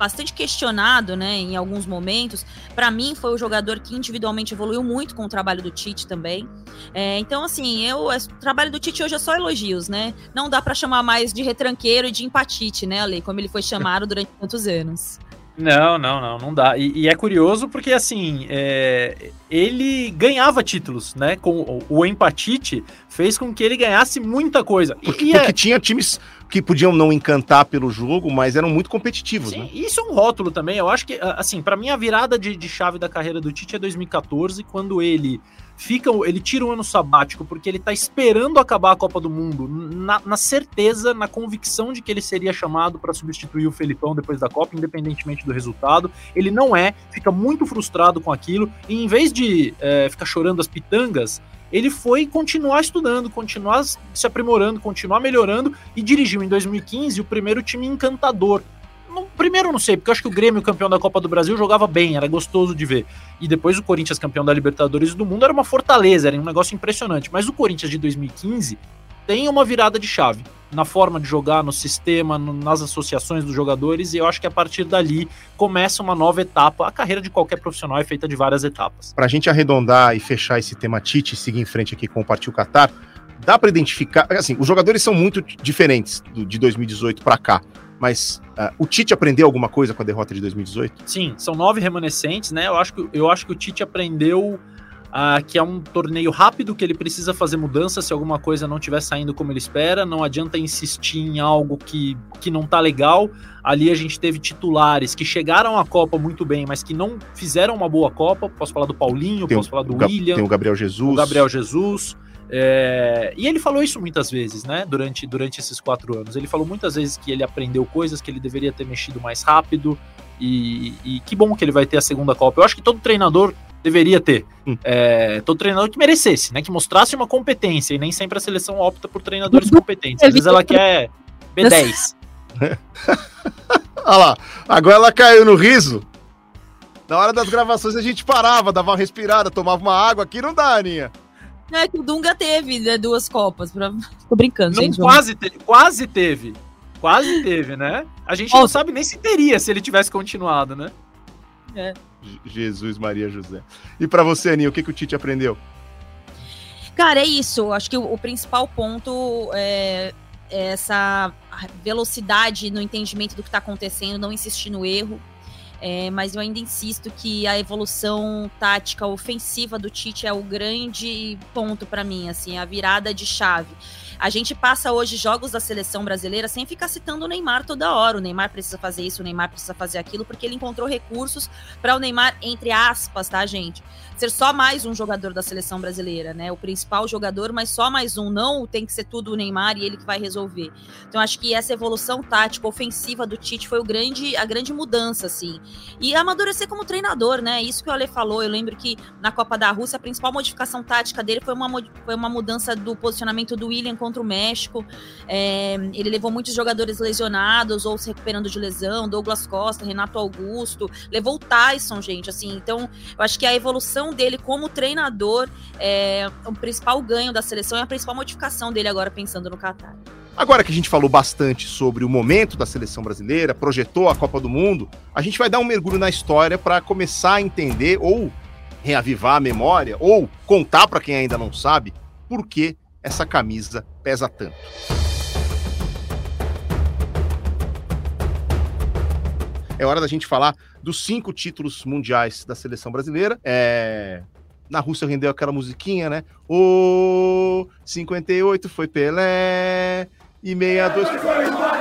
bastante questionado, né, em alguns momentos. Para mim, foi o jogador que individualmente evoluiu muito com o trabalho do Tite também. É, então, assim, eu, o trabalho do Tite hoje é só elogios, né? Não dá para chamar mais de retranqueiro e de empatite, né, Ale, como ele foi chamado durante tantos anos. Não, não, não, não dá. E, e é curioso porque, assim, é, ele ganhava títulos, né? Com o, o empatite fez com que ele ganhasse muita coisa. Porque, e, porque é... tinha times que podiam não encantar pelo jogo, mas eram muito competitivos, Sim, né? Isso é um rótulo também. Eu acho que, assim, para mim a virada de, de chave da carreira do Tite é 2014, quando ele fica, ele tira um ano sabático porque ele tá esperando acabar a Copa do Mundo, na, na certeza, na convicção de que ele seria chamado para substituir o Felipão depois da Copa, independentemente do resultado. Ele não é, fica muito frustrado com aquilo, e em vez de é, ficar chorando as pitangas, ele foi continuar estudando, continuar se aprimorando, continuar melhorando e dirigiu em 2015 o primeiro time encantador. No, primeiro não sei, porque eu acho que o Grêmio, campeão da Copa do Brasil, jogava bem, era gostoso de ver. E depois o Corinthians, campeão da Libertadores do Mundo, era uma fortaleza, era um negócio impressionante. Mas o Corinthians de 2015 tem uma virada de chave na forma de jogar, no sistema, no, nas associações dos jogadores, e eu acho que a partir dali começa uma nova etapa. A carreira de qualquer profissional é feita de várias etapas. Para a gente arredondar e fechar esse tema Tite seguir em frente aqui com o Partiu Qatar, dá para identificar. Assim, os jogadores são muito diferentes do, de 2018 para cá. Mas uh, o Tite aprendeu alguma coisa com a derrota de 2018? Sim, são nove remanescentes, né? Eu acho que, eu acho que o Tite aprendeu Uh, que é um torneio rápido que ele precisa fazer mudança se alguma coisa não estiver saindo como ele espera. Não adianta insistir em algo que, que não tá legal. Ali a gente teve titulares que chegaram à Copa muito bem, mas que não fizeram uma boa Copa. Posso falar do Paulinho, tem posso falar do William. Tem o Gabriel Jesus. O Gabriel Jesus. É, e ele falou isso muitas vezes, né? Durante, durante esses quatro anos. Ele falou muitas vezes que ele aprendeu coisas que ele deveria ter mexido mais rápido. E, e que bom que ele vai ter a segunda Copa. Eu acho que todo treinador deveria ter. Hum. É, todo treinador que merecesse, né? Que mostrasse uma competência. E nem sempre a seleção opta por treinadores competentes. Às vezes ela quer B10. Olha lá, agora ela caiu no riso. Na hora das gravações a gente parava, dava uma respirada, tomava uma água. Aqui não dá, Aninha. É que o Dunga teve né, duas copas. Pra... Tô brincando, não, gente. Quase, te... quase teve. Quase teve, né? A gente não sabe nem se teria se ele tivesse continuado, né? É. Jesus, Maria, José. E para você, Aninha, o que, que o Tite aprendeu? Cara, é isso. Acho que o, o principal ponto é, é essa velocidade no entendimento do que está acontecendo, não insistir no erro. É, mas eu ainda insisto que a evolução tática ofensiva do Tite é o grande ponto para mim, assim, a virada de chave. A gente passa hoje jogos da seleção brasileira sem ficar citando o Neymar toda hora. O Neymar precisa fazer isso, o Neymar precisa fazer aquilo, porque ele encontrou recursos para o Neymar, entre aspas, tá, gente? Ser só mais um jogador da seleção brasileira, né? O principal jogador, mas só mais um. Não tem que ser tudo o Neymar e ele que vai resolver. Então, acho que essa evolução tática, ofensiva do Tite foi o grande, a grande mudança, assim. E amadurecer como treinador, né? Isso que o Ale falou. Eu lembro que na Copa da Rússia, a principal modificação tática dele foi uma, foi uma mudança do posicionamento do William contra o México. É, ele levou muitos jogadores lesionados ou se recuperando de lesão, Douglas Costa, Renato Augusto, levou o Tyson, gente, assim. Então, eu acho que a evolução dele como treinador é o principal ganho da seleção e a principal modificação dele agora pensando no Qatar. Agora que a gente falou bastante sobre o momento da seleção brasileira, projetou a Copa do Mundo, a gente vai dar um mergulho na história para começar a entender ou reavivar a memória ou contar para quem ainda não sabe por que essa camisa pesa tanto. É hora da gente falar dos cinco títulos mundiais da seleção brasileira. É... Na Rússia rendeu aquela musiquinha, né? O 58 foi Pelé e 62 foi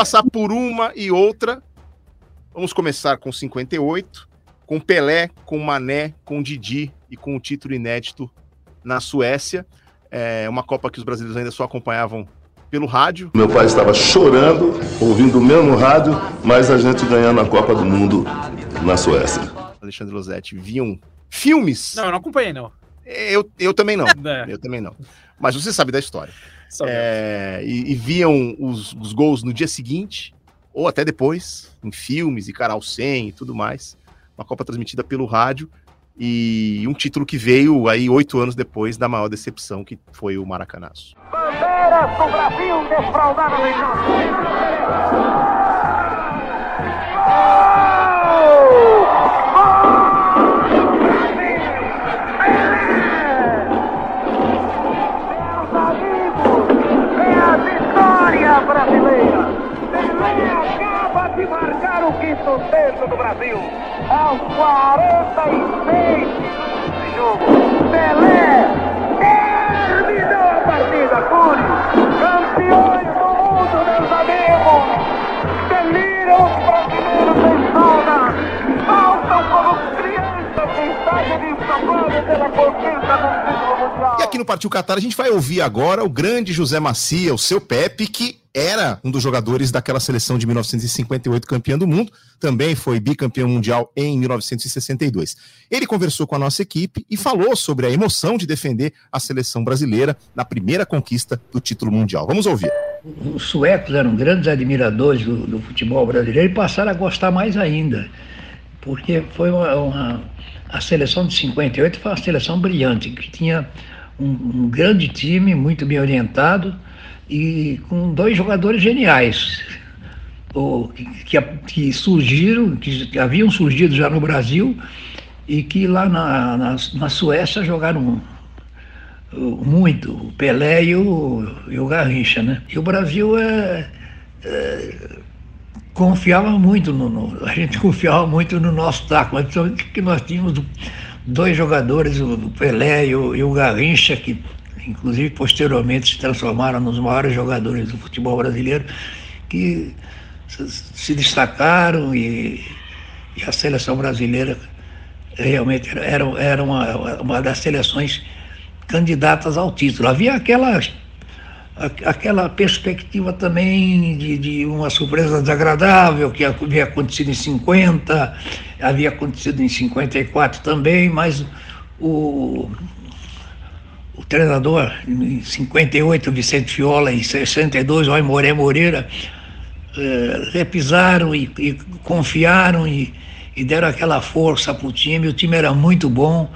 passar por uma e outra. Vamos começar com 58, com Pelé, com Mané, com Didi e com o título inédito na Suécia. É uma Copa que os brasileiros ainda só acompanhavam pelo rádio. Meu pai estava chorando, ouvindo o mesmo rádio, mas a gente ganhando a Copa do Mundo na Suécia. Alexandre Losetti viam filmes. Não, eu não acompanhei, não. Eu, eu também não. É. Eu também não. Mas você sabe da história. É, e, e, viam os, os, gols no dia seguinte, ou até depois, em filmes e canal 100 e tudo mais. Uma Copa transmitida pelo rádio e um título que veio aí oito anos depois da maior decepção que foi o Maracanaço. Bandeiras do Brasil desfraldadas brasileira. Marcar o quinto terço do Brasil. Aos 46 de jogo. Pelé terminou a partida, Curi. Campeões do mundo, meus amigos. Deliram os brasileiros em zona. Faltam como crianças em estádio de São pela conquista do título mundial. E aqui no Partiu Qatar a gente vai ouvir agora o grande José Macia, o seu Pepe, que era um dos jogadores daquela seleção de 1958 campeão do mundo, também foi bicampeão mundial em 1962. Ele conversou com a nossa equipe e falou sobre a emoção de defender a seleção brasileira na primeira conquista do título mundial. Vamos ouvir. Os suecos eram grandes admiradores do, do futebol brasileiro e passaram a gostar mais ainda, porque foi uma, uma, a seleção de 58 foi uma seleção brilhante, que tinha um, um grande time, muito bem orientado, e com dois jogadores geniais, que, que, surgiram, que haviam surgido já no Brasil e que lá na, na, na Suécia jogaram muito, o Pelé e o, e o Garrincha, né? E o Brasil é, é confiava muito no, no, a gente confiava muito no nosso taco, mas que nós tínhamos dois jogadores, o Pelé e o, e o Garrincha, que inclusive posteriormente se transformaram nos maiores jogadores do futebol brasileiro, que se destacaram e, e a seleção brasileira realmente era, era uma, uma das seleções candidatas ao título. Havia aquela, aquela perspectiva também de, de uma surpresa desagradável que havia acontecido em 50, havia acontecido em 54 também, mas o, o treinador, em 58, Vicente Fiola, em 62, o Aimoré Moreira, eh, repisaram e, e confiaram e, e, deram aquela força para o time. O time era muito bom.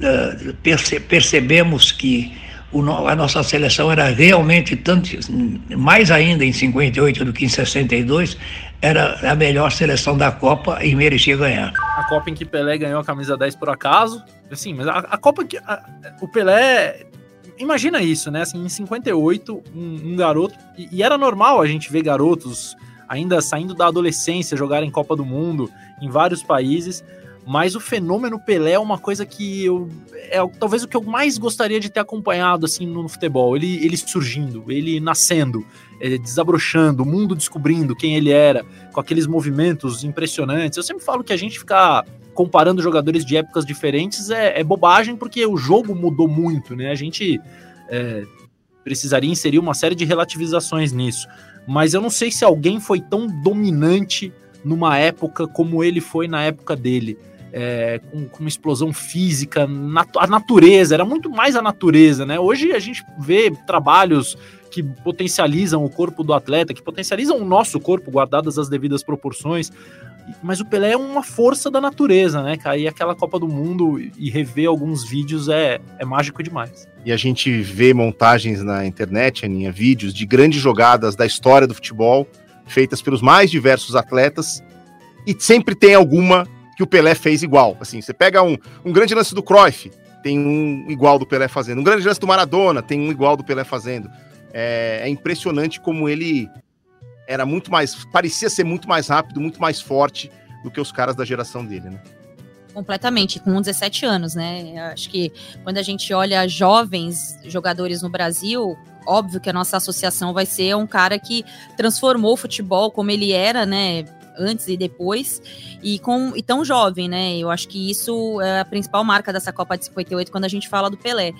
Eh, perce, percebemos que o a nossa seleção era realmente tanto, mais ainda em 58 do que em 62, era a melhor seleção da Copa e merecia ganhar. A Copa em que Pelé ganhou a camisa 10 por acaso. Assim, mas a, a Copa que. a- o Pelé. Imagina isso, né? Assim, em 58, um, um garoto. E, e era normal a gente ver garotos ainda saindo da adolescência jogarem Copa do Mundo em vários países. Mas o fenômeno Pelé é uma coisa que eu. É talvez o que eu mais gostaria de ter acompanhado assim no futebol. Ele, ele surgindo, ele nascendo, eh, desabrochando, o mundo descobrindo quem ele era, com aqueles movimentos impressionantes. Eu sempre falo que a gente ficar comparando jogadores de épocas diferentes é, é bobagem, porque o jogo mudou muito, né? A gente é, precisaria inserir uma série de relativizações nisso. Mas eu não sei se alguém foi tão dominante numa época como ele foi na época dele. é, com, com uma explosão física, natu- a natureza, era muito mais a natureza, né? Hoje a gente vê trabalhos que potencializam o corpo do atleta, que potencializam o nosso corpo, guardadas as devidas proporções. Mas o Pelé é uma força da natureza, né, cara? E aquela Copa do Mundo e rever alguns vídeos é, é mágico demais. E a gente vê montagens na internet, Aninha, vídeos de grandes jogadas da história do futebol, feitas pelos mais diversos atletas, e sempre tem alguma que o Pelé fez igual. Assim, você pega um, um grande lance do Cruyff, tem um igual do Pelé fazendo. Um grande lance do Maradona, tem um igual do Pelé fazendo. É, é impressionante como ele era muito mais. parecia ser muito mais rápido, muito mais forte do que os caras da geração dele, né? Completamente, com 17 anos, né? Acho que quando a gente olha jovens jogadores no Brasil, óbvio que a nossa associação vai ser um cara que transformou o futebol como ele era, né? Antes e depois, e com e tão jovem, né? Eu acho que isso é a principal marca dessa Copa de 58 quando a gente fala do Pelé.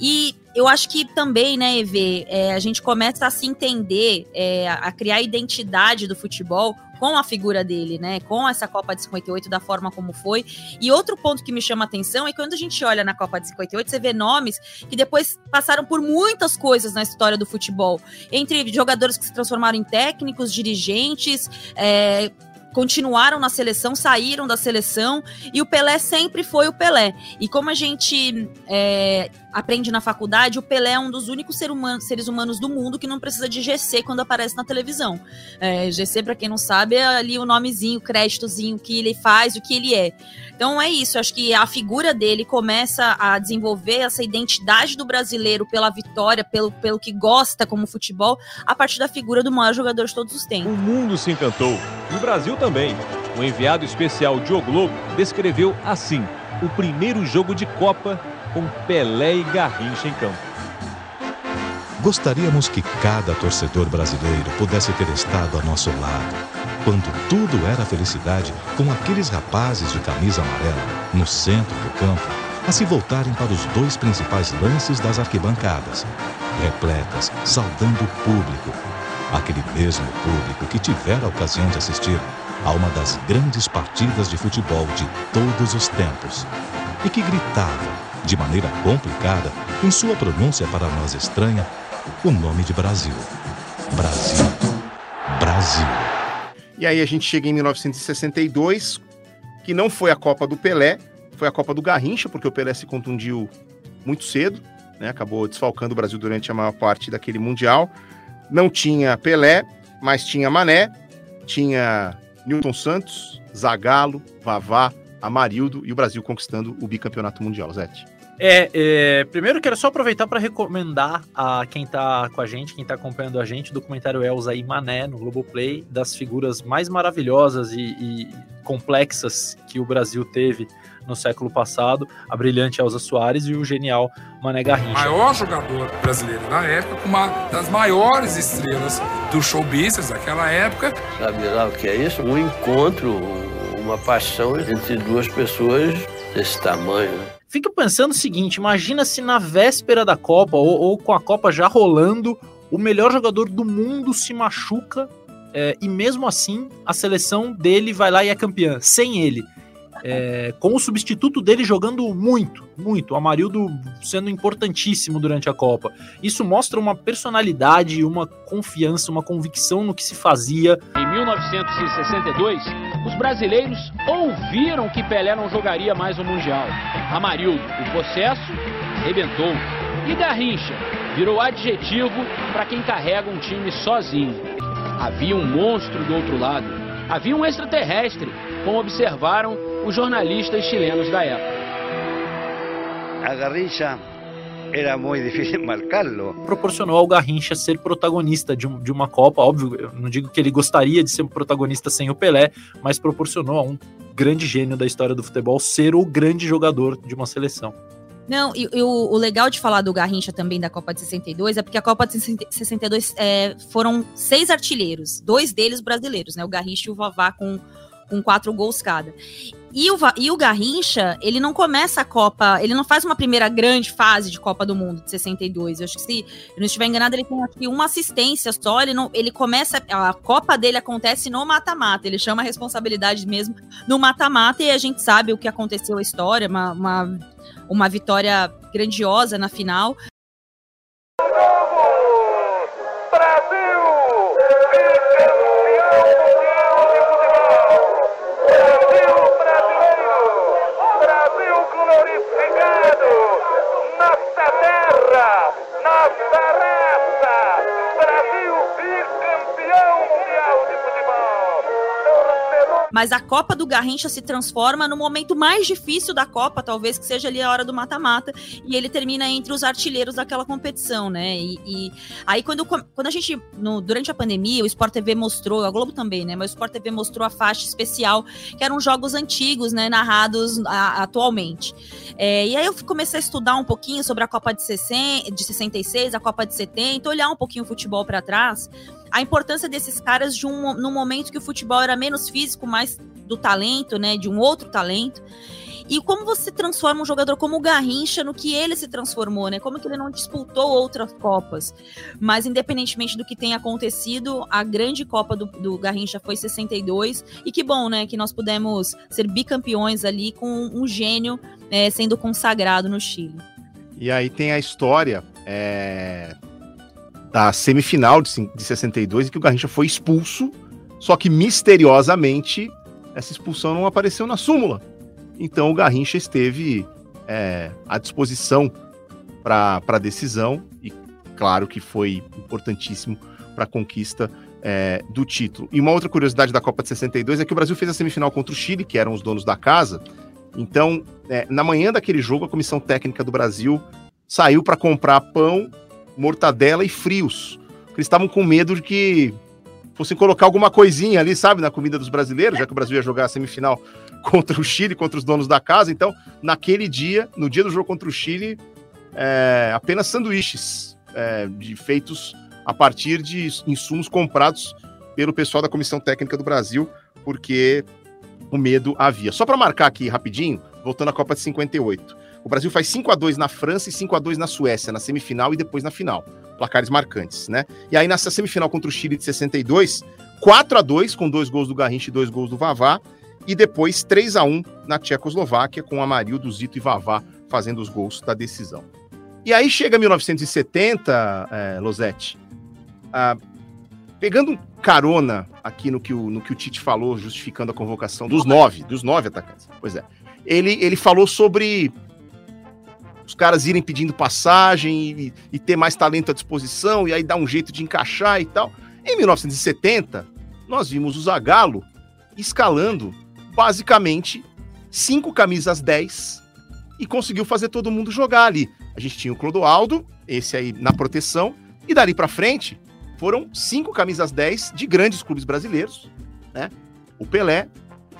E eu acho que também, né, EV, é, a gente começa a se entender, é, a criar a identidade do futebol com a figura dele, né? Com essa Copa de 58, da forma como foi. E outro ponto que me chama atenção é que quando a gente olha na Copa de 58, você vê nomes que depois passaram por muitas coisas na história do futebol. Entre jogadores que se transformaram em técnicos, dirigentes, é, continuaram na seleção, saíram da seleção, e o Pelé sempre foi o Pelé. E como a gente é, aprende na faculdade, o Pelé é um dos únicos ser humano- seres humanos do mundo que não precisa de GC quando aparece na televisão. É, GC, para quem não sabe, é ali o nomezinho, o créditozinho que ele faz, o que ele é. Então é isso, acho que a figura dele começa a desenvolver essa identidade do brasileiro pela vitória, pelo, pelo que gosta como futebol, a partir da figura do maior jogador de todos os tempos. O mundo se encantou. E o Brasil também. O enviado especial Diogo Globo descreveu assim o primeiro jogo de Copa com Pelé e Garrincha em campo. Gostaríamos que cada torcedor brasileiro pudesse ter estado ao nosso lado, quando tudo era felicidade, com aqueles rapazes de camisa amarela no centro do campo, a se voltarem para os dois principais lances das arquibancadas, repletas, saudando o público, aquele mesmo público que tivera a ocasião de assistir a uma das grandes partidas de futebol de todos os tempos, e que gritava, de maneira complicada, em sua pronúncia para nós estranha, o nome de Brasil. Brasil. Brasil. E aí a gente chega em 1962, que não foi a Copa do Pelé, foi a Copa do Garrincha, porque o Pelé se contundiu muito cedo, né? Acabou desfalcando o Brasil durante a maior parte daquele Mundial. Não tinha Pelé, mas tinha Mané, tinha Newton Santos, Zagallo, Vavá, Amarildo e o Brasil conquistando o bicampeonato mundial, Zete. É, é, primeiro quero só aproveitar para recomendar a quem tá com a gente, quem tá acompanhando a gente, o documentário Elza e Mané no Globoplay, das figuras mais maravilhosas e, e complexas que o Brasil teve no século passado, a brilhante Elza Soares e o genial Mané Garrincha. maior jogador brasileiro na época, com uma das maiores estrelas do show business daquela época. Sabe lá o que é isso? Um encontro, uma paixão entre duas pessoas desse tamanho. né? Fico pensando o seguinte: imagina se na véspera da Copa, ou, ou com a Copa já rolando, o melhor jogador do mundo se machuca é, e mesmo assim a seleção dele vai lá e é campeã, sem ele. É, com o substituto dele jogando muito, muito, o Amarildo sendo importantíssimo durante a Copa. Isso mostra uma personalidade, uma confiança, uma convicção no que se fazia. Em 1962, os brasileiros ouviram que Pelé não jogaria mais o Mundial. Amarildo, o processo, arrebentou. E Garrincha virou adjetivo para quem carrega um time sozinho. Havia um monstro do outro lado. Havia um extraterrestre, como observaram os jornalistas chilenos da época. A Garrincha era muito difícil marcá-lo. Proporcionou ao Garrincha ser protagonista de, um, de, uma Copa. Óbvio, eu não digo que ele gostaria de ser protagonista sem o Pelé, mas proporcionou a um grande gênio da história do futebol ser o grande jogador de uma seleção. Não, e, e o, o, legal de falar do Garrincha também da Copa de 62 é porque a Copa de 62 é, foram seis artilheiros, dois deles brasileiros, né? O Garrincha e o Vavá com, com quatro gols cada. E o, e o Garrincha, ele não começa a Copa, ele não faz uma primeira grande fase de Copa do Mundo de 62. Eu acho que se eu não estiver enganado, ele tem aqui uma assistência só. Ele, não, ele começa, a Copa dele acontece no mata-mata. Ele chama a responsabilidade mesmo no mata-mata e a gente sabe o que aconteceu a história, uma, uma uma vitória grandiosa na final. Mas a Copa do Garrincha se transforma no momento mais difícil da Copa, talvez que seja ali a hora do mata-mata, e ele termina entre os artilheiros daquela competição, né? E, e aí, quando, quando a gente, no, durante a pandemia, o Sport TV mostrou, a Globo também, né? Mas o Sport TV mostrou a faixa especial, que eram jogos antigos, né? Narrados a, atualmente. É, e aí eu comecei a estudar um pouquinho sobre a Copa de, 60, de 66, a Copa de 70, olhar um pouquinho o futebol para trás a importância desses caras de um num momento que o futebol era menos físico, mais do talento, né, de um outro talento. E como você transforma um jogador como o Garrincha no que ele se transformou, né? Como que ele não disputou outras Copas. Mas independentemente do que tenha acontecido, a grande Copa do, do Garrincha foi 62. E que bom, né? Que nós pudemos ser bicampeões ali com um gênio é, sendo consagrado no Chile. E aí tem a história é, da semifinal de, de 62, em que o Garrincha foi expulso, só que misteriosamente essa expulsão não apareceu na súmula. Então o Garrincha esteve é, à disposição para a decisão e claro que foi importantíssimo para a conquista é, do título. E uma outra curiosidade da Copa de 62 é que o Brasil fez a semifinal contra o Chile, que eram os donos da casa. Então, é, na manhã daquele jogo, a comissão técnica do Brasil saiu para comprar pão mortadela e frios. Eles estavam com medo de que fossem colocar alguma coisinha ali, sabe, na comida dos brasileiros, já que o Brasil ia jogar a semifinal contra o Chile, contra os donos da casa. Então, naquele dia, no dia do jogo contra o Chile, é, apenas sanduíches é, de, feitos a partir de insumos comprados pelo pessoal da Comissão Técnica do Brasil, porque o medo havia. Só para marcar aqui rapidinho, voltando à Copa de 58. O Brasil faz 5 a 2 na França e 5 a 2 na Suécia, na semifinal e depois na final. Placares marcantes, né? E aí nessa semifinal contra o Chile de 62, 4 a 2 com dois gols do Garrincha e dois gols do Vavá, e depois 3 a 1 na Tchecoslováquia com Amarildo, Zito e Vavá fazendo os gols da decisão. E aí chega 1970, é, Losetti, ah, pegando carona aqui no que, o, no que o Tite falou, justificando a convocação dos nove, dos nove atacantes. Pois é. Ele, ele falou sobre os caras irem pedindo passagem e, e, ter mais talento à disposição, e aí dar um jeito de encaixar e tal. Em 1970, nós vimos o Zagallo escalando basicamente cinco camisas 10 e conseguiu fazer todo mundo jogar ali. A gente tinha o Clodoaldo, esse aí na proteção, e dali para frente foram cinco camisas 10 de grandes clubes brasileiros, né? O Pelé,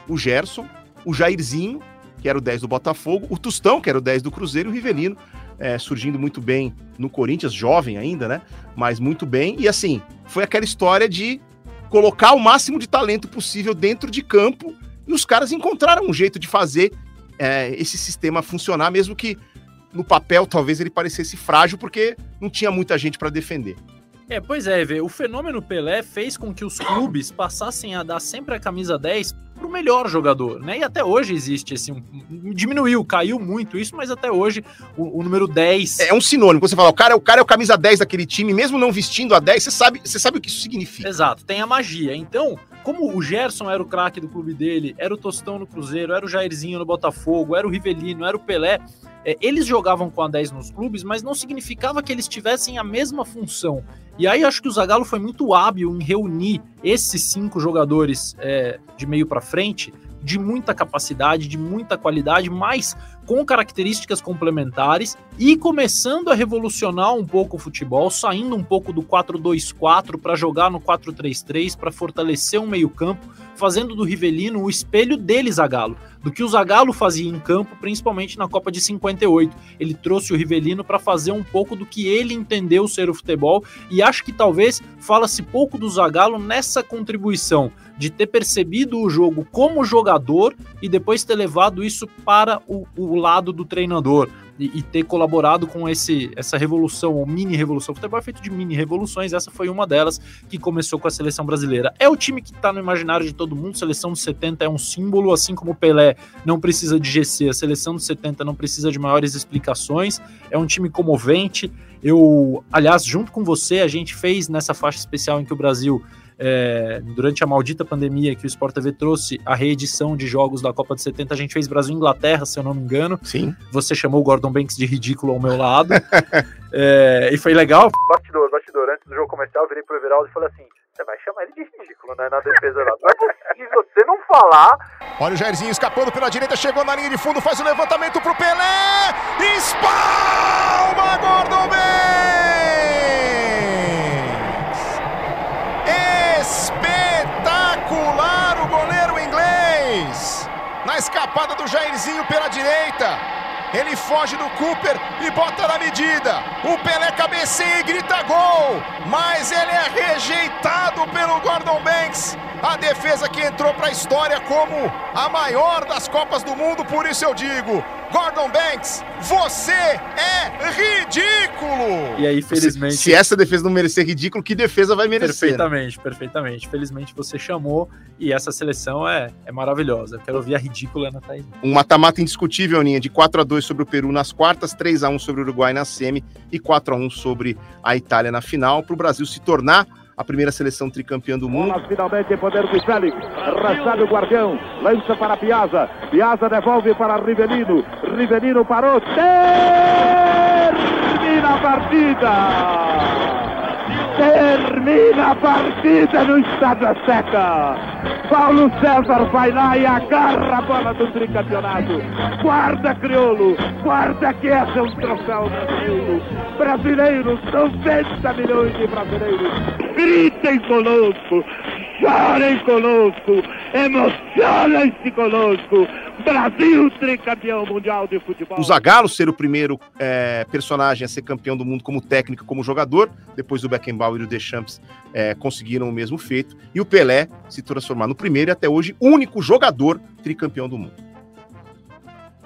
o Gerson, o Jairzinho que era o 10 do Botafogo, o Tustão, que era o 10 do Cruzeiro, e o Rivelino, é, surgindo muito bem no Corinthians, jovem ainda, né? Mas muito bem. E assim, foi aquela história de colocar o máximo de talento possível dentro de campo e os caras encontraram um jeito de fazer é, esse sistema funcionar, mesmo que no papel talvez ele parecesse frágil, porque não tinha muita gente para defender. É, pois é, Vê, o fenômeno Pelé fez com que os clubes passassem a dar sempre a camisa 10 pro melhor jogador, né? E até hoje existe esse. Um, diminuiu, caiu muito isso, mas até hoje o, o, número 10. É um sinônimo. Quando você fala, o cara, o cara é o camisa 10 daquele time, mesmo não vestindo a 10, você sabe, você sabe o que isso significa. Exato, tem a magia. Então, como o Gerson era o craque do clube dele, era o Tostão no Cruzeiro, era o Jairzinho no Botafogo, era o Rivelino, era o Pelé, é, eles jogavam com a 10 nos clubes, mas não significava que eles tivessem a mesma função. E aí acho que o Zagallo foi muito hábil em reunir esses cinco jogadores é, de meio para frente de muita capacidade, de muita qualidade, mas com características complementares e começando a revolucionar um pouco o futebol, saindo um pouco do 4-2-4 para jogar no 4-3-3, para fortalecer o meio-campo, fazendo do Rivelino o espelho dele, Zagallo, do que o Zagallo fazia em campo, principalmente na Copa de 58. Ele trouxe o Rivelino para fazer um pouco do que ele entendeu ser o futebol e acho que talvez fala-se pouco do Zagallo nessa contribuição de ter percebido o jogo como jogador e depois ter levado isso para o, o lado do treinador e, e, ter colaborado com esse, essa revolução, ou mini revolução. O futebol é feito de mini revoluções, essa foi uma delas que começou com a seleção brasileira. É o time que está no imaginário de todo mundo, seleção dos 70 é um símbolo, assim como o Pelé não precisa de GC, a seleção dos 70 não precisa de maiores explicações, é um time comovente. Eu, aliás, junto com você, a gente fez nessa faixa especial em que o Brasil é, durante a maldita pandemia que o Sport TV trouxe a reedição de jogos da Copa de 70, a gente fez Brasil Inglaterra, se eu não me engano. Sim. Você chamou o Gordon Banks de ridículo ao meu lado. é, e foi legal. Bastidor, bastidor. Antes do jogo comercial, eu virei pro Everaldo e falei assim: você vai chamar ele de ridículo, né? Na defesa lá. Não é possível você não falar. Olha o Jairzinho escapando pela direita, chegou na linha de fundo, faz o levantamento pro Pelé. Espalma Gordon Banks! Pela direita. Ele foge do Cooper e bota na medida. O Pelé cabeceia e grita gol. Mas ele é rejeitado pelo Gordon Banks. A defesa que entrou para a história como a maior das Copas do Mundo, por isso eu digo: Gordon Banks, você é ridículo! E aí, felizmente. Se, se, essa defesa não merecer ridículo, que defesa vai merecer? Perfeitamente, perfeitamente. Felizmente você chamou e essa seleção é, é maravilhosa. Eu quero ouvir a ridícula na Thaís. Um mata-mata indiscutível, Aninha, de 4 a 2 sobre o Peru nas quartas, 3 a 1 sobre o Uruguai na semi e 4 a 1 sobre a Itália na final, para o Brasil se tornar a primeira seleção tricampeã do mundo. Bola finalmente em poder do Félix. Arrastado o guardião. Lança para Piazza. Piazza devolve para Rivelino. Rivelino parou. Termina a partida. Termina a partida no Estado Seca. Paulo César vai lá e agarra a bola do tricampeonato. Guarda crioulo, guarda que esse é um troféu brasileiro. Brasileiros, 90 milhões de brasileiros. Gritem conosco, chorem conosco, emocionem-se conosco. Brasil tricampeão mundial de futebol. O Zagallo ser o primeiro é, personagem a ser campeão do mundo como técnico, como jogador, depois do Beckenbauer e o Deschamps é, conseguiram o mesmo feito, e o Pelé se transformar no primeiro e até hoje único jogador tricampeão do mundo.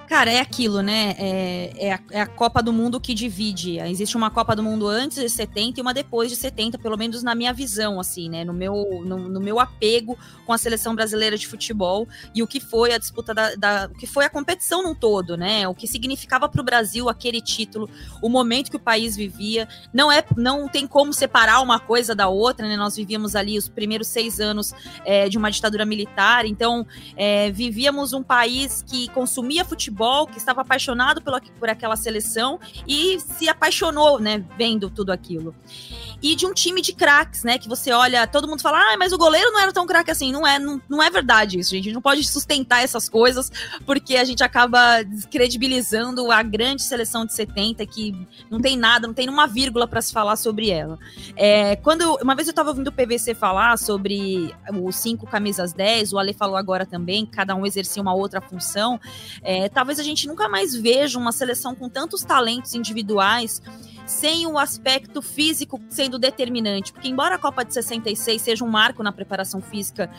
Cara, é aquilo, né? É, é, a, é, a, Copa do Mundo que divide. Existe uma Copa do Mundo antes de 70 e uma depois de 70, pelo menos na minha visão, assim, né? No meu, no, no meu apego com a seleção brasileira de futebol e o que foi a disputa da, da o que foi a competição num todo, né? O que significava para o Brasil aquele título, o momento que o país vivia. Não é, não tem como separar uma coisa da outra, né? Nós vivíamos ali os primeiros seis anos é, de uma ditadura militar, então é, vivíamos um país que consumia futebol futebol, que estava apaixonado pela, por aquela seleção e se apaixonou, né, vendo tudo aquilo. E de um time de craques, né, que você olha, todo mundo fala, ah, mas o goleiro não era tão craque assim. Não é, não, não é verdade isso, gente. A gente não pode sustentar essas coisas, porque a gente acaba descredibilizando a grande seleção de 70, que não tem nada, não tem uma vírgula para se falar sobre ela. É, quando Uma vez eu estava ouvindo o PVC falar sobre os cinco camisas 10, o Ale falou agora também, cada um exercia uma outra função. É, tava talvez a gente nunca mais veja uma seleção com tantos talentos individuais sem o aspecto físico sendo determinante. Porque, embora a Copa de 66 seja um marco na preparação física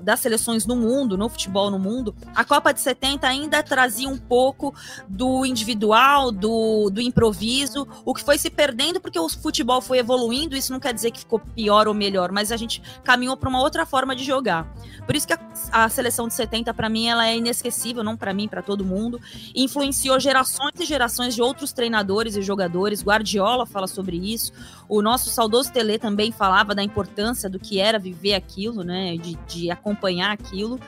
das seleções no mundo, no futebol no mundo, a Copa de 70 ainda trazia um pouco do individual, do, do improviso, o que foi se perdendo porque o futebol foi evoluindo. Isso não quer dizer que ficou pior ou melhor, mas a gente caminhou para uma outra forma de jogar. Por isso que a, a seleção de 70, para mim, ela é inesquecível, não para mim, para todo mundo. Influenciou gerações e gerações de outros treinadores e jogadores. Guarda Guardiola fala sobre isso. O nosso saudoso Tele também falava da importância do que era viver aquilo, né? De, de acompanhar aquilo.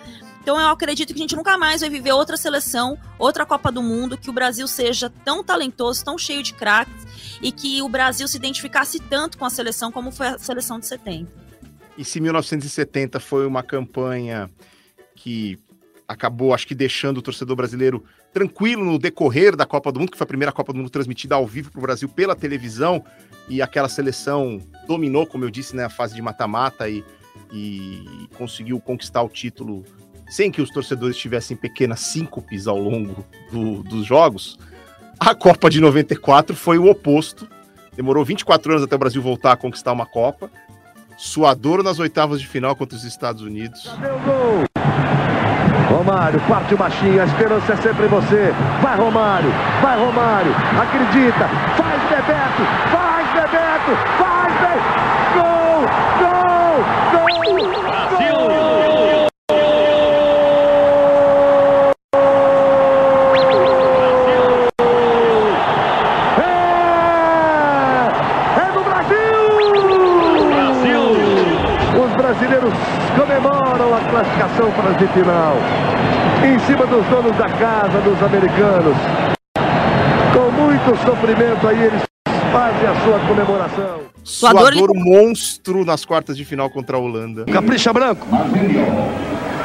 Então eu acredito que a gente nunca mais vai viver outra seleção, outra Copa do Mundo, que o Brasil seja tão talentoso, tão cheio de craques e que o Brasil se identificasse tanto com a seleção como foi a seleção de 70. E se 1970 foi uma campanha que acabou, acho que, deixando o torcedor brasileiro tranquilo no decorrer da Copa do Mundo, que foi a primeira Copa do Mundo transmitida ao vivo para o Brasil pela televisão, e aquela seleção dominou, como eu disse, né, a fase de mata-mata e, e conseguiu conquistar o título sem que os torcedores tivessem pequenas síncopes ao longo do, dos jogos, a Copa de 94 foi o oposto. Demorou 24 anos até o Brasil voltar a conquistar uma Copa. Suador nas oitavas de final contra os Estados Unidos. Romário, parte o machinho, a esperança é sempre você. Vai Romário, vai Romário, acredita, faz Bebeto, faz Bebeto, faz Bebeto. Gol, gol, gol! Brasil! comemoram a classificação para a final. Dos americanos. Com muito sofrimento aí eles fazem a sua comemoração. Suador monstro nas quartas de final contra a Holanda. Capricha Branco.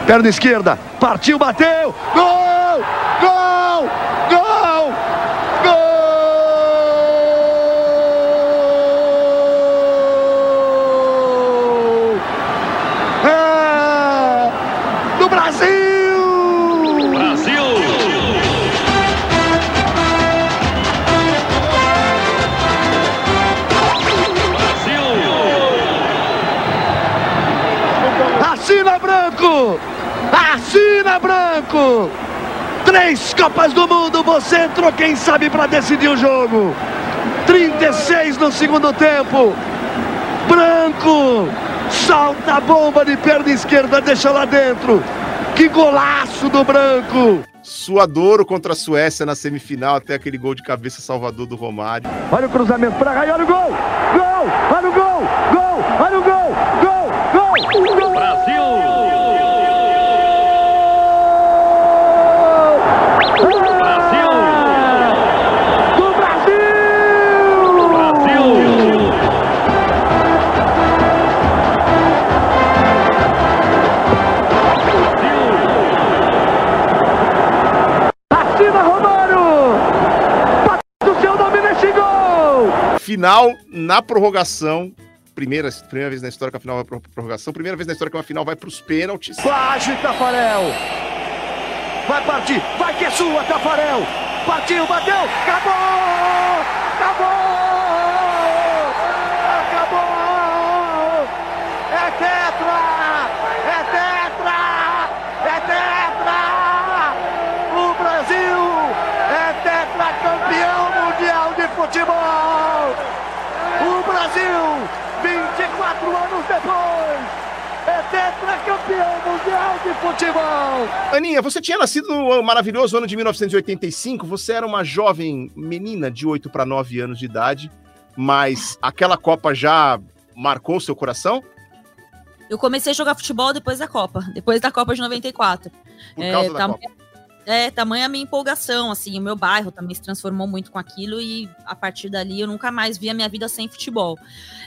Perna esquerda. Partiu, bateu. Gol! Gol! Gol! Branco! Assina Branco! Três Copas do Mundo, você entrou, quem sabe, para decidir o jogo. 36 no segundo tempo. Branco! Salta a bomba de perna esquerda, deixa lá dentro. Que golaço do Branco! Suadouro contra a Suécia na semifinal, até aquele gol de cabeça salvador do Romário. Olha o cruzamento para e olha o gol! Gol! Olha o gol! Gol! Olha o! Gol! Final na prorrogação. Primeira, primeira vez na história que a final vai para prorrogação. Primeira vez na história que uma final vai para os pênaltis. Plágio Tafarel! Vai partir! Vai que é sua, Tafarel! Partiu, bateu! Acabou! Acabou! É tetra! É tetra! É tetra! O Brasil é tetracampeão mundial de futebol! O Brasil, 24 anos depois, é tetracampeão mundial de futebol! Aninha, você tinha nascido no maravilhoso ano de 1985. Você era uma jovem menina de 8 para 9 anos de idade, mas aquela Copa já marcou seu coração? Eu comecei a jogar futebol depois da Copa, depois da Copa de 94. Por causa da tam- Copa. É, tamanha a minha empolgação, assim, o meu bairro também se transformou muito com aquilo e a partir dali eu nunca mais vi a minha vida sem futebol.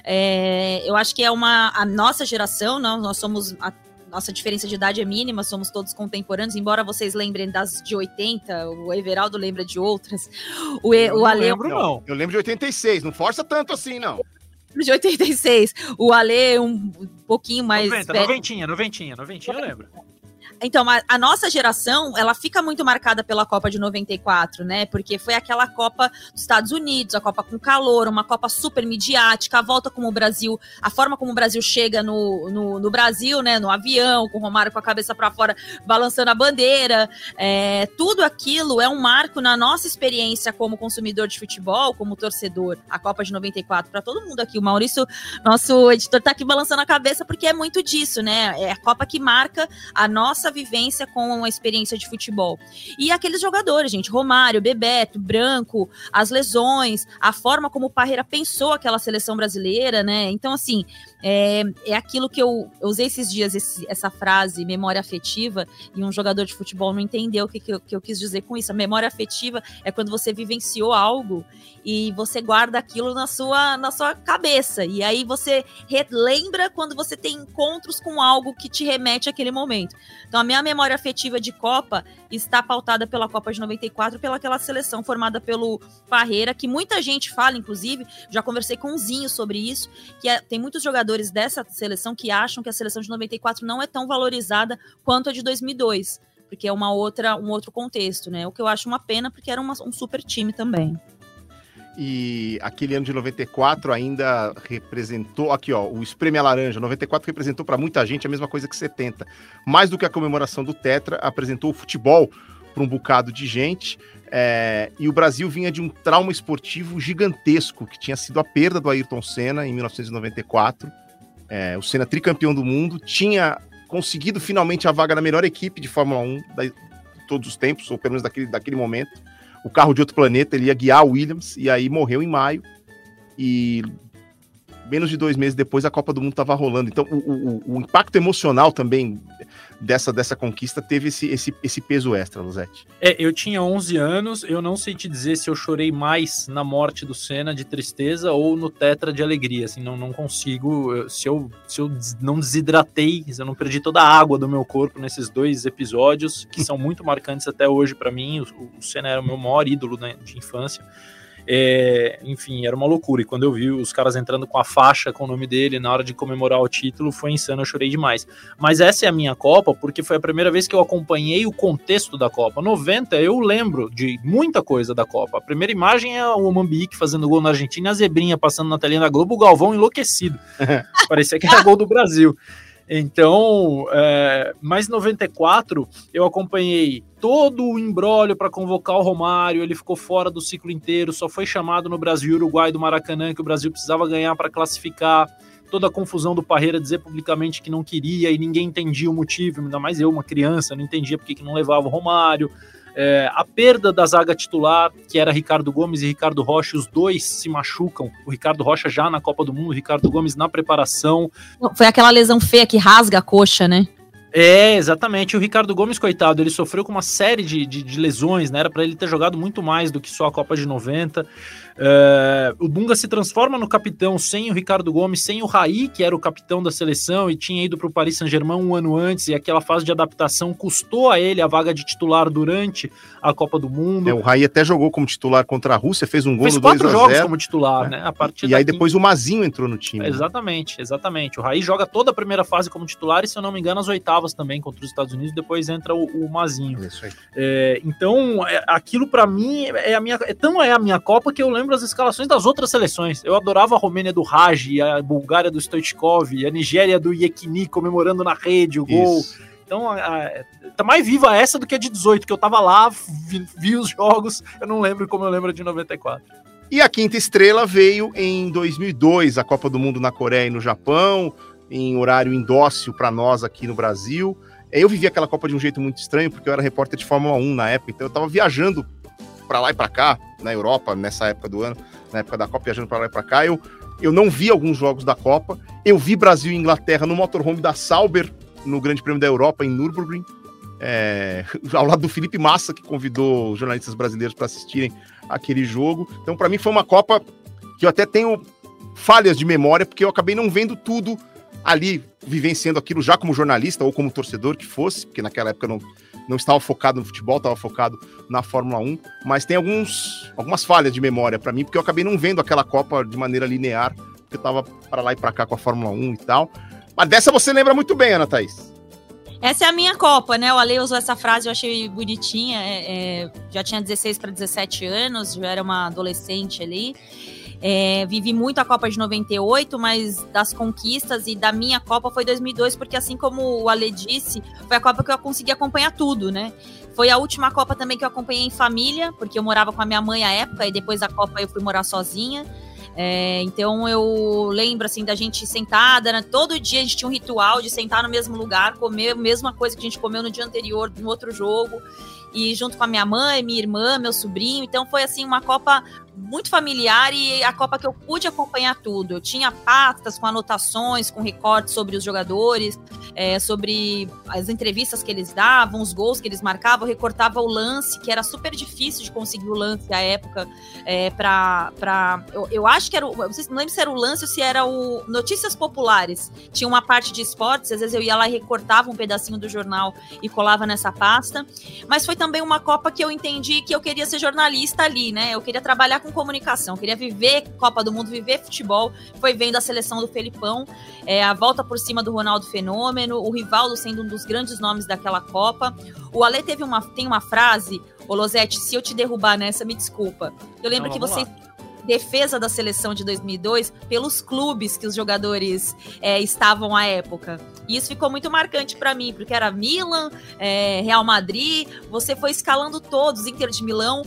É, eu acho que é uma, a nossa geração, não, nós somos, a nossa diferença de idade é mínima, somos todos contemporâneos, embora vocês lembrem das de 80, o Everaldo lembra de outras, o, E- Eu o não Ale... lembro, não. Eu lembro de 86, não força tanto assim, não. de 86, o Ale um pouquinho mais... 90, velho. noventinha, noventinha, noventinha, eu lembro. Então, a, a nossa geração, ela fica muito marcada pela Copa de 94, né? Porque foi aquela Copa dos Estados Unidos, a Copa com calor, uma Copa super midiática, a volta como o Brasil, a forma como o Brasil chega no, no, no Brasil, né? No avião, com o Romário com a cabeça para fora, balançando a bandeira. É, tudo aquilo é um marco na nossa experiência como consumidor de futebol, como torcedor. A Copa de 94, para todo mundo aqui. O Maurício, nosso editor, tá aqui balançando a cabeça porque é muito disso, né? É a Copa que marca a nossa vivência com a experiência de futebol. E aqueles jogadores, gente, Romário, Bebeto, Branco, as lesões, a forma como o Parreira pensou aquela seleção brasileira, né? Então, assim, é, é aquilo que eu, eu usei esses dias, esse, essa frase, memória afetiva, e um jogador de futebol não entendeu o que, que, eu, que eu quis dizer com isso. A memória afetiva é quando você vivenciou algo e você guarda aquilo na sua, na sua cabeça. E aí você relembra quando você tem encontros com algo que te remete àquele momento. Então, a minha memória afetiva de Copa está pautada pela Copa de 94, pelaquela seleção formada pelo Parreira, que muita gente fala, inclusive, já conversei com o Zinho sobre isso, que é, tem muitos jogadores jogadores dessa seleção que acham que a seleção de 94 não é tão valorizada quanto a de 2002, porque é uma outra, um outro contexto, né? O que eu acho uma pena, porque era uma, um super time também. E aquele ano de 94 ainda representou, aqui ó, o Espreme a Laranja, 94 representou para muita gente a mesma coisa que 70. Mais do que a comemoração do Tetra, apresentou o futebol para um bocado de gente. É, e o Brasil vinha de um trauma esportivo gigantesco, que tinha sido a perda do Ayrton Senna em 1994 é, o Senna tricampeão do mundo, tinha conseguido finalmente a vaga na melhor equipe de Fórmula 1 da, de todos os tempos, ou pelo menos daquele, daquele momento. O carro de outro planeta, ele ia guiar a Williams, e aí morreu em maio. E menos de dois meses depois a Copa do Mundo estava rolando. Então, o, o, o, impacto emocional também dessa, dessa conquista teve esse, esse, esse peso extra, Luzete. É, eu tinha 11 anos, eu não sei te dizer se eu chorei mais na morte do Senna de tristeza ou no Tetra de alegria, assim, não, não consigo, se eu, se eu não desidratei, se eu não perdi toda a água do meu corpo nesses dois episódios, que são muito marcantes até hoje para mim, o, o Senna era o meu maior ídolo né, de infância, é, enfim, era uma loucura. E quando eu vi os caras entrando com a faixa com o nome dele na hora de comemorar o título, foi insano, eu chorei demais. Mas essa é a minha Copa, porque foi a primeira vez que eu acompanhei o contexto da Copa. 90, eu lembro de muita coisa da Copa. A primeira imagem é o Mambique fazendo gol na Argentina, a Zebrinha passando na telinha da Globo, o Galvão enlouquecido. Parecia que era gol do Brasil. Então, é, mais 94, eu acompanhei todo o embrólio para convocar o Romário, ele ficou fora do ciclo inteiro, só foi chamado no Brasil Uruguai do Maracanã, que o Brasil precisava ganhar para classificar. Toda a confusão do Parreira dizer publicamente que não queria e ninguém entendia o motivo, ainda mais eu, uma criança, não entendia porque que não levava o Romário. É, a perda da zaga titular, que era Ricardo Gomes e Ricardo Rocha, os dois se machucam. O Ricardo Rocha já na Copa do Mundo, o Ricardo Gomes na preparação. Foi aquela lesão feia que rasga a coxa, né? É, exatamente. O Ricardo Gomes, coitado, ele sofreu com uma série de, de, de lesões, né? Era para ele ter jogado muito mais do que só a Copa de 90. É, o Dunga se transforma no capitão sem o Ricardo Gomes, sem o Raí, que era o capitão da seleção e tinha ido para o Paris Saint-Germain um ano antes, e aquela fase de adaptação custou a ele a vaga de titular durante a Copa do Mundo. É, o Raí até jogou como titular contra a Rússia, fez um gol fez no 2 quatro jogos como titular, né? A partir e aí depois o Mazinho entrou no time. Exatamente, exatamente. O Raí joga toda a primeira fase como titular e, se eu não me engano, as oitavas também contra os Estados Unidos, depois entra o, o Mazinho. Isso aí. É, então, é, aquilo para mim é a minha. É, tão é a minha Copa que eu lembro as escalações das outras seleções. Eu adorava a Romênia do Raj, a Bulgária do Stoichkov, a Nigéria do Yekini comemorando na rede o gol. Isso. Então, a, a, tá mais viva essa do que a de 18, que eu tava lá, vi, vi os jogos, eu não lembro como eu lembro de 94. E a quinta estrela veio em 2002, a Copa do Mundo na Coreia e no Japão, em horário indócil para nós aqui no Brasil. Eu vivi aquela Copa de um jeito muito estranho, porque eu era repórter de Fórmula 1 na época, então eu tava viajando para lá e para cá, na Europa, nessa época do ano, na época da Copa, viajando para lá e para cá. Eu, eu não vi alguns jogos da Copa. Eu vi Brasil e Inglaterra no motorhome da Sauber, no Grande Prêmio da Europa, em Nürburgring, é, ao lado do Felipe Massa, que convidou jornalistas brasileiros para assistirem aquele jogo. Então, para mim, foi uma Copa que eu até tenho falhas de memória, porque eu acabei não vendo tudo ali, vivenciando aquilo já como jornalista ou como torcedor que fosse, porque naquela época não, não estava focado no futebol, estava focado na Fórmula 1, mas tem alguns, algumas falhas de memória para mim, porque eu acabei não vendo aquela Copa de maneira linear, porque eu estava para lá e para cá com a Fórmula 1 e tal. Mas dessa você lembra muito bem, Ana Thaís. Essa é a minha Copa, né? O Ale usou essa frase, eu achei bonitinha. É, é, já tinha 16 para 17 anos, já era uma adolescente ali. É, vivi muito a Copa de 98, mas das conquistas e da minha Copa foi 2002, porque assim como o Ale disse, foi a Copa que eu consegui acompanhar tudo, né? Foi a última Copa também que eu acompanhei em família, porque eu morava com a minha mãe à época e depois da Copa eu fui morar sozinha. É, então eu lembro assim da gente sentada, né? todo dia a gente tinha um ritual de sentar no mesmo lugar, comer a mesma coisa que a gente comeu no dia anterior, no outro jogo e junto com a minha mãe, minha irmã, meu sobrinho. Então foi assim uma Copa muito familiar e a Copa que eu pude acompanhar tudo. Eu tinha pastas com anotações, com recortes sobre os jogadores, é, sobre as entrevistas que eles davam, os gols que eles marcavam, eu recortava o lance, que era super difícil de conseguir o lance à época, é, pra eu, eu acho que era o. Não, não lembro se era o lance ou se era o Notícias Populares. Tinha uma parte de esportes, às vezes eu ia lá e recortava um pedacinho do jornal e colava nessa pasta. Mas foi também uma Copa que eu entendi que eu queria ser jornalista ali, né? Eu queria trabalhar com comunicação, queria viver Copa do Mundo, viver futebol. Foi vendo a seleção do Felipão, é, a volta por cima do Ronaldo Fenômeno, o Rivaldo sendo um dos grandes nomes daquela Copa. O Ale teve uma, tem uma frase, ô Losete, se eu te derrubar nessa, me desculpa. Eu lembro Não, que você lá. defesa da seleção de 2002 pelos clubes que os jogadores é, estavam à época. E isso ficou muito marcante para mim, porque era Milan, é, Real Madrid, você foi escalando todos, Inter de Milão,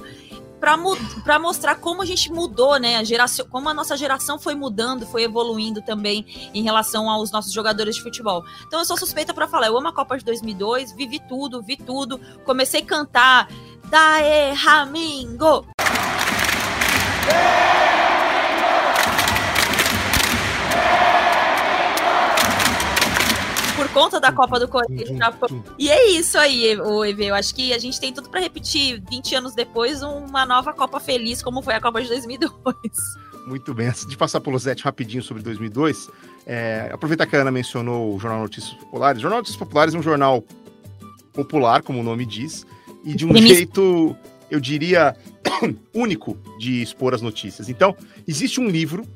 para mostrar como a gente mudou, né? A geração, como a nossa geração foi mudando, foi evoluindo também em relação aos nossos jogadores de futebol. Então eu sou suspeita para falar, eu amo a Copa de 2002, vivi tudo, vi tudo, comecei a cantar Dae Ramingo. Por conta da Copa do Corinthians do Japão. E é isso aí, o EV. Eu acho que a gente tem tudo para repetir 20 anos depois uma nova Copa feliz, como foi a Copa de 2002. Muito bem. Antes de passar pelo Zete rapidinho sobre 2002, é, aproveitar que a Ana mencionou o Jornal Notícias Populares. O Jornal Notícias Populares é um jornal popular, como o nome diz, e de um jeito, eu diria, único de expor as notícias. Então, existe um livro,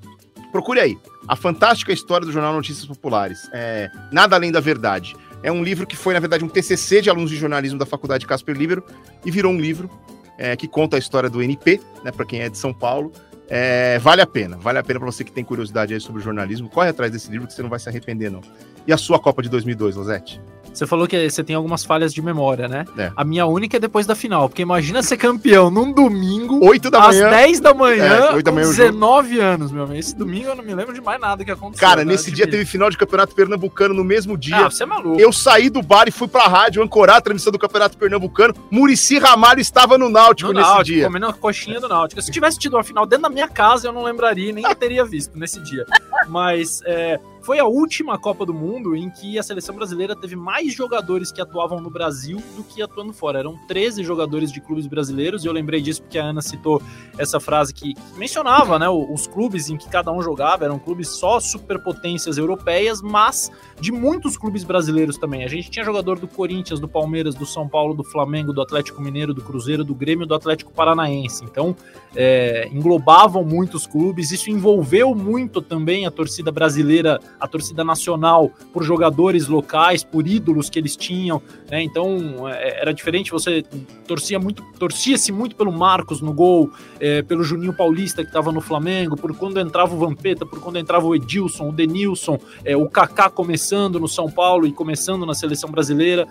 procure aí, A Fantástica História do Jornal Notícias Populares. É, Nada Além da Verdade. É um livro que foi, na verdade, um TCC de alunos de jornalismo da Faculdade Casper Libero e virou um livro é, que conta a história do NP, né, para quem é de São Paulo. É, vale a pena, vale a pena para você que tem curiosidade aí sobre jornalismo. Corre atrás desse livro que você não vai se arrepender, não. E a sua Copa de 2002, Losete? Você falou que você tem algumas falhas de memória, né? É. A minha única é depois da final, porque imagina ser campeão num domingo, 8 da às manhã. 10 da manhã, É, oito da manhã o jogo. 19 anos, meu amigo. Esse domingo eu não me lembro de mais nada que aconteceu. Cara, né? nesse dia Admito. teve final de Campeonato Pernambucano no mesmo dia. Ah, você é maluco. Eu saí do bar e fui pra rádio ancorar a transmissão do Campeonato Pernambucano. Murici Ramalho estava no Náutico No nesse Náutico, dia. comendo a coxinha do Náutico. Se tivesse tido uma final dentro da minha casa, eu não lembraria, nem teria visto nesse dia. Mas é, foi a última Copa do Mundo em que a seleção brasileira teve mais jogadores que atuavam no Brasil do que atuando fora. Eram 13 jogadores de clubes brasileiros, e eu lembrei disso porque a Ana citou essa frase que, mencionava né, os clubes em que cada um jogava, eram clubes só superpotências europeias, mas de muitos clubes brasileiros também. A gente tinha jogador do Corinthians, do Palmeiras, do São Paulo, do Flamengo, do Atlético Mineiro, do Cruzeiro, do Grêmio, do Atlético Paranaense. Então, é, englobavam muitos clubes, isso envolveu muito também a torcida brasileira, a torcida nacional, por jogadores locais, por ídolos que eles tinham, né? Então é, era diferente, você torcia muito, torcia-se muito pelo Marcos no gol, é, pelo Juninho Paulista que estava no Flamengo, por quando entrava o Vampeta, por quando entrava o Edilson, o Denilson, é, o Kaká começando no São Paulo e começando na seleção brasileira.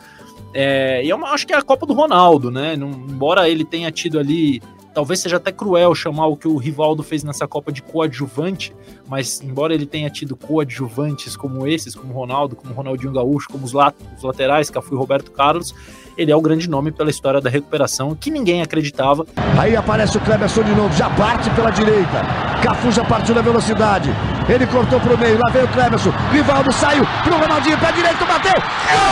É, e eu acho que é a Copa do Ronaldo, né? Embora ele tenha tido ali. Talvez seja até cruel chamar o que o Rivaldo fez nessa Copa de coadjuvante, mas embora ele tenha tido coadjuvantes como esses, como o Ronaldo, como o Ronaldinho Gaúcho, como os, lat os laterais, Cafu e Roberto Carlos, ele é o grande nome pela história da recuperação, que ninguém acreditava. Aí aparece o Cleberson de novo, já parte pela direita. Cafu já partiu na velocidade. Ele cortou pro meio, lá vem o Cleberson. Rivaldo saiu pro Ronaldinho, pé direito, bateu. Gol!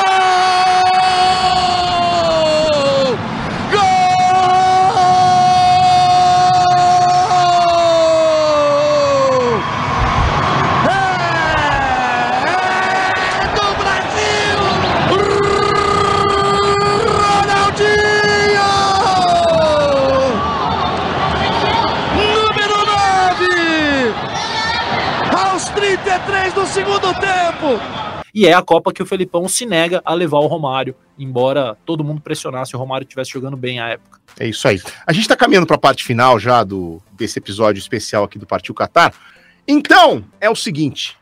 E é a Copa que o Felipão se nega a levar o Romário, embora todo mundo pressionasse o Romário estivesse jogando bem à época. É isso aí. A gente tá caminhando pra parte final já do, desse episódio especial aqui do Partiu Qatar. Então, é o seguinte.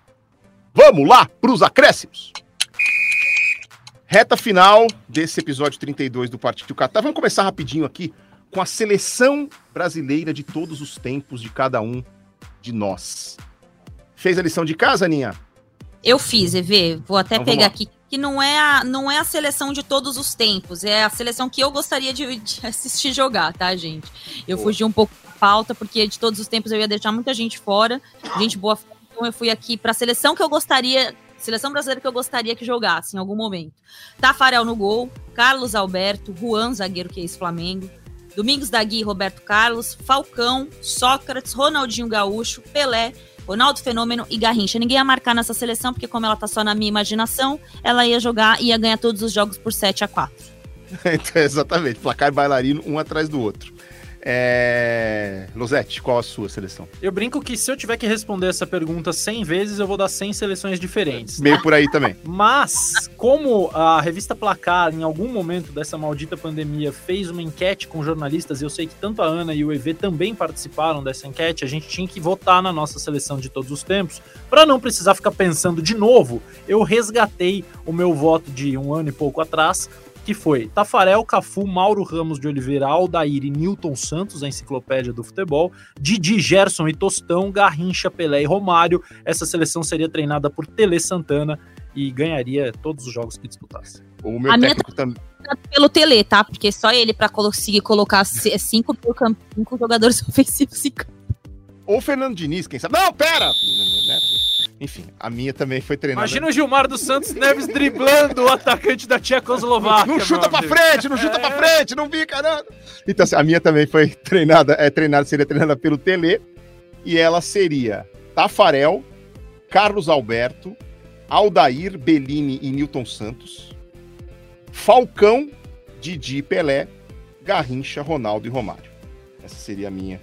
Vamos lá pros acréscimos. Reta final desse episódio 32 do Partiu Qatar. Vamos começar rapidinho aqui com a seleção brasileira de todos os tempos de cada um de nós. Fez a lição de casa, Aninha? Eu fiz, EV. Vou até Então, pegar aqui. Que não é, a, não é a seleção de todos os tempos, é a seleção que eu gostaria de, de assistir jogar, tá, gente? Eu fugi um pouco da pauta, porque de todos os tempos eu ia deixar muita gente fora, gente boa fora, então eu fui aqui pra seleção que eu gostaria, seleção brasileira que eu gostaria que jogasse em algum momento. Tafarel no gol, Carlos Alberto, Juan, zagueiro que é ex-Flamengo, Domingos da Gui, Roberto Carlos, Falcão, Sócrates, Ronaldinho Gaúcho, Pelé, Ronaldo Fenômeno e Garrincha. Ninguém ia marcar nessa seleção, porque como ela tá só na minha imaginação, ela ia jogar e ia ganhar todos os jogos por 7 a 4 então, exatamente, placar bailarino um atrás do outro. É... Losete, qual a sua seleção? Eu brinco que se eu tiver que responder essa pergunta 100 vezes, eu vou dar 100 seleções diferentes. Meio por aí também. Mas, como a revista Placar, em algum momento dessa maldita pandemia, fez uma enquete com jornalistas, e eu sei que tanto a Ana e o EV também participaram dessa enquete, a gente tinha que votar na nossa seleção de todos os tempos. Para não precisar ficar pensando de novo, eu resgatei o meu voto de um ano e pouco atrás, que foi Tafarel, Cafu, Mauro Ramos de Oliveira, Aldair e Newton Santos, a enciclopédia do futebol, Didi, Gerson e Tostão, Garrincha, Pelé e Romário. Essa seleção seria treinada por Tele Santana e ganharia todos os jogos que disputasse. O meu A minha técnico também. Pelo Tele, tá? Porque só ele pra conseguir colocar c- cinco, cinco jogadores ofensivos em campo. Ou Fernando Diniz, quem sabe? Não, pera! Enfim, a minha também foi treinada. Imagina o Gilmar dos Santos Neves driblando o atacante da Tchecoslováquia. Não chuta pra amigo. frente, não chuta pra frente, não fica, não. Então, assim, a minha também foi treinada, é treinada, seria treinada pelo Tele, e ela seria Tafarel, Carlos Alberto, Aldair, Bellini e Newton Santos, Falcão, Didi, Pelé, Garrincha, Ronaldo e Romário. Essa seria a minha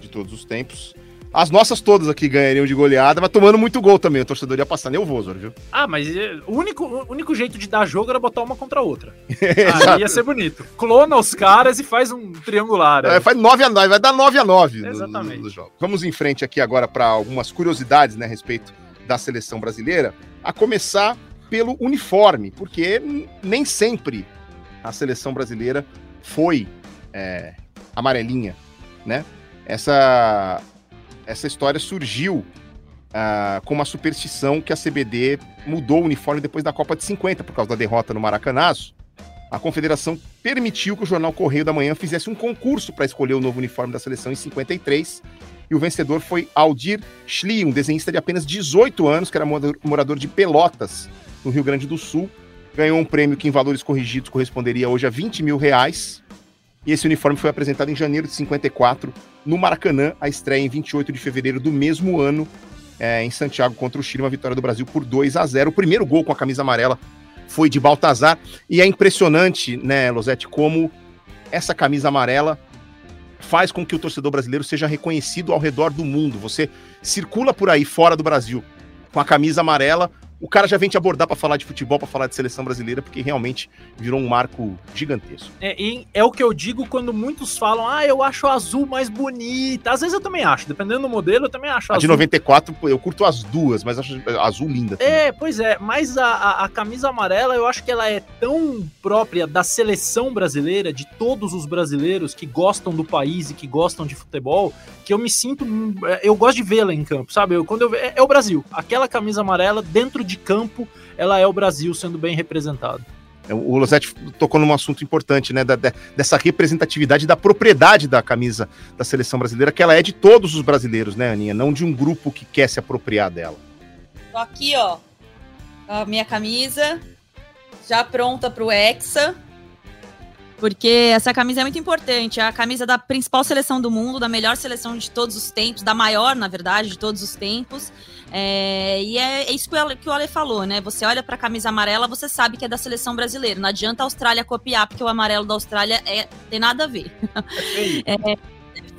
de todos os tempos. As nossas todas aqui ganhariam de goleada, mas tomando muito gol também. O torcedor ia passar nervoso, viu? Ah, mas é, o único, o único jeito de dar jogo era botar uma contra a outra. Aí ia ser bonito. Clona os caras e faz um triangular. É, faz 9 a 9, vai dar 9 a 9 no- Exatamente. no- nos jogos. Vamos em frente aqui agora para algumas curiosidades né, a respeito da seleção brasileira, a começar pelo uniforme, porque nem sempre a seleção brasileira foi é, amarelinha, né? Essa, essa história surgiu ah, com uma superstição que a CBD mudou o uniforme depois da Copa de 50, por causa da derrota no Maracanazo. A confederação permitiu que o jornal Correio da Manhã fizesse um concurso para escolher o novo uniforme da seleção em 53. E o vencedor foi Aldir Schlie, um desenhista de apenas 18 anos, que era morador de Pelotas, no Rio Grande do Sul. Ganhou um prêmio que, em valores corrigidos, corresponderia hoje a 20 mil reais. E esse uniforme foi apresentado em janeiro de 54, no Maracanã, a estreia em 28 de fevereiro do mesmo ano, é, em Santiago contra o Chile, uma vitória do Brasil por 2 a 0 O primeiro gol com a camisa amarela foi de Baltazar. E é impressionante, né, Losete, como essa camisa amarela faz com que o torcedor brasileiro seja reconhecido ao redor do mundo. Você circula por aí fora do Brasil com a camisa amarela, o cara já vem te abordar para falar de futebol, para falar de seleção brasileira, porque realmente virou um marco gigantesco. É, e é o que eu digo quando muitos falam, ah, eu acho a azul mais bonita. Às vezes eu também acho, dependendo do modelo, eu também acho A de azul. 94, pô, eu curto as duas, mas acho azul linda. também. É, pois é, mas a, a, a camisa amarela eu acho que ela é tão própria da seleção brasileira, de todos os brasileiros que gostam do país e que gostam de futebol, que eu me sinto. é, Eu gosto de vê-la em campo, sabe? Eu, quando eu, é, é o Brasil. Aquela camisa amarela, dentro de campo, ela é o Brasil sendo bem representado. É, O Losetti tocou num assunto importante, né? da- da- dessa representatividade da propriedade da camisa da seleção brasileira, que ela é de todos os brasileiros, né, Aninha? Não de um grupo que quer se apropriar dela. Tô aqui, ó. A minha camisa. Já pronta pro Hexa. Porque essa camisa é muito importante. É a camisa da principal seleção do mundo, da melhor seleção de todos os tempos, da maior, na verdade, de todos os tempos. É, e é, é isso que o Ale, que o Ale falou, né? Você olha pra camisa amarela, você sabe que é da seleção brasileira. Não adianta a Austrália copiar, porque o amarelo da Austrália é, tem nada a ver. É,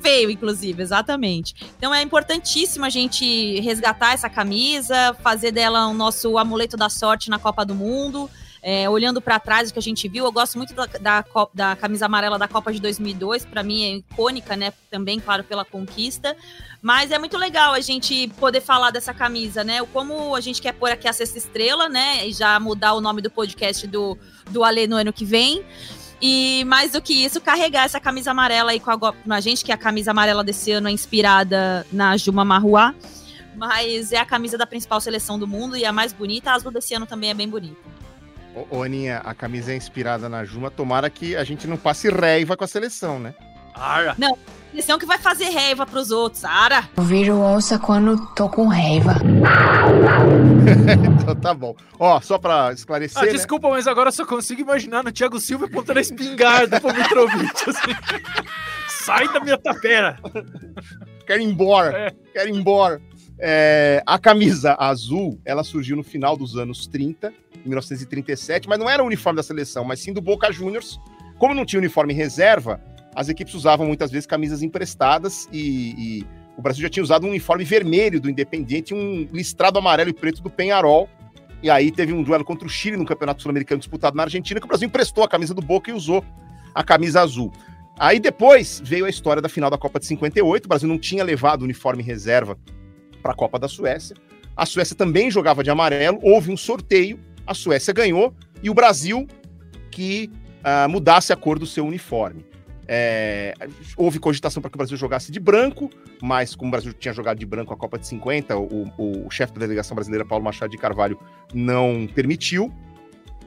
feio, inclusive, exatamente. Então é importantíssimo a gente resgatar essa camisa, fazer dela o nosso amuleto da sorte na Copa do Mundo. É, olhando para trás, o que a gente viu, eu gosto muito da, da, da camisa amarela da Copa de 2002, para mim é icônica, né? Também, claro, pela conquista. Mas é muito legal a gente poder falar dessa camisa, né? Como a gente quer pôr aqui a sexta estrela, né? E já mudar o nome do podcast do, do Alê no ano que vem. E mais do que isso, carregar essa camisa amarela aí com a, com a gente, que a camisa amarela desse ano é inspirada na Juma Marruá. Mas é a camisa da principal seleção do mundo e a mais bonita. A azul desse ano também é bem bonita. Ô, ô, Aninha, a camisa é inspirada na Juma. Tomara que a gente não passe raiva com a seleção, né? Ara. Não, seleção que vai fazer raiva pros outros, Ara. Eu viro onça quando tô com raiva. então tá bom. Ó, só pra esclarecer. Ah, né? desculpa, mas agora eu só consigo imaginar no Thiago Silva apontando a espingarda pro Mitrovic, assim. Sai da minha tapera. Quero ir embora. Quero ir embora. É, a camisa azul, ela surgiu no final dos anos 30, em 1937, mas não era o uniforme da seleção, mas sim do Boca Juniors. Como não tinha uniforme reserva, as equipes usavam muitas vezes camisas emprestadas e, e o Brasil já tinha usado um uniforme vermelho do Independiente e um listrado amarelo e preto do Penharol. E aí teve um duelo contra o Chile no Campeonato Sul-Americano disputado na Argentina, que o Brasil emprestou a camisa do Boca e usou a camisa azul. Aí depois veio a história da final da Copa de 58. O Brasil não tinha levado uniforme reserva para a Copa da Suécia. A Suécia também jogava de amarelo. Houve um sorteio, a Suécia ganhou e o Brasil que uh, mudasse a cor do seu uniforme. É, houve cogitação para que o Brasil jogasse de branco, mas como o Brasil tinha jogado de branco a Copa de 50, o, o, o chefe da delegação brasileira, Paulo Machado de Carvalho, não permitiu.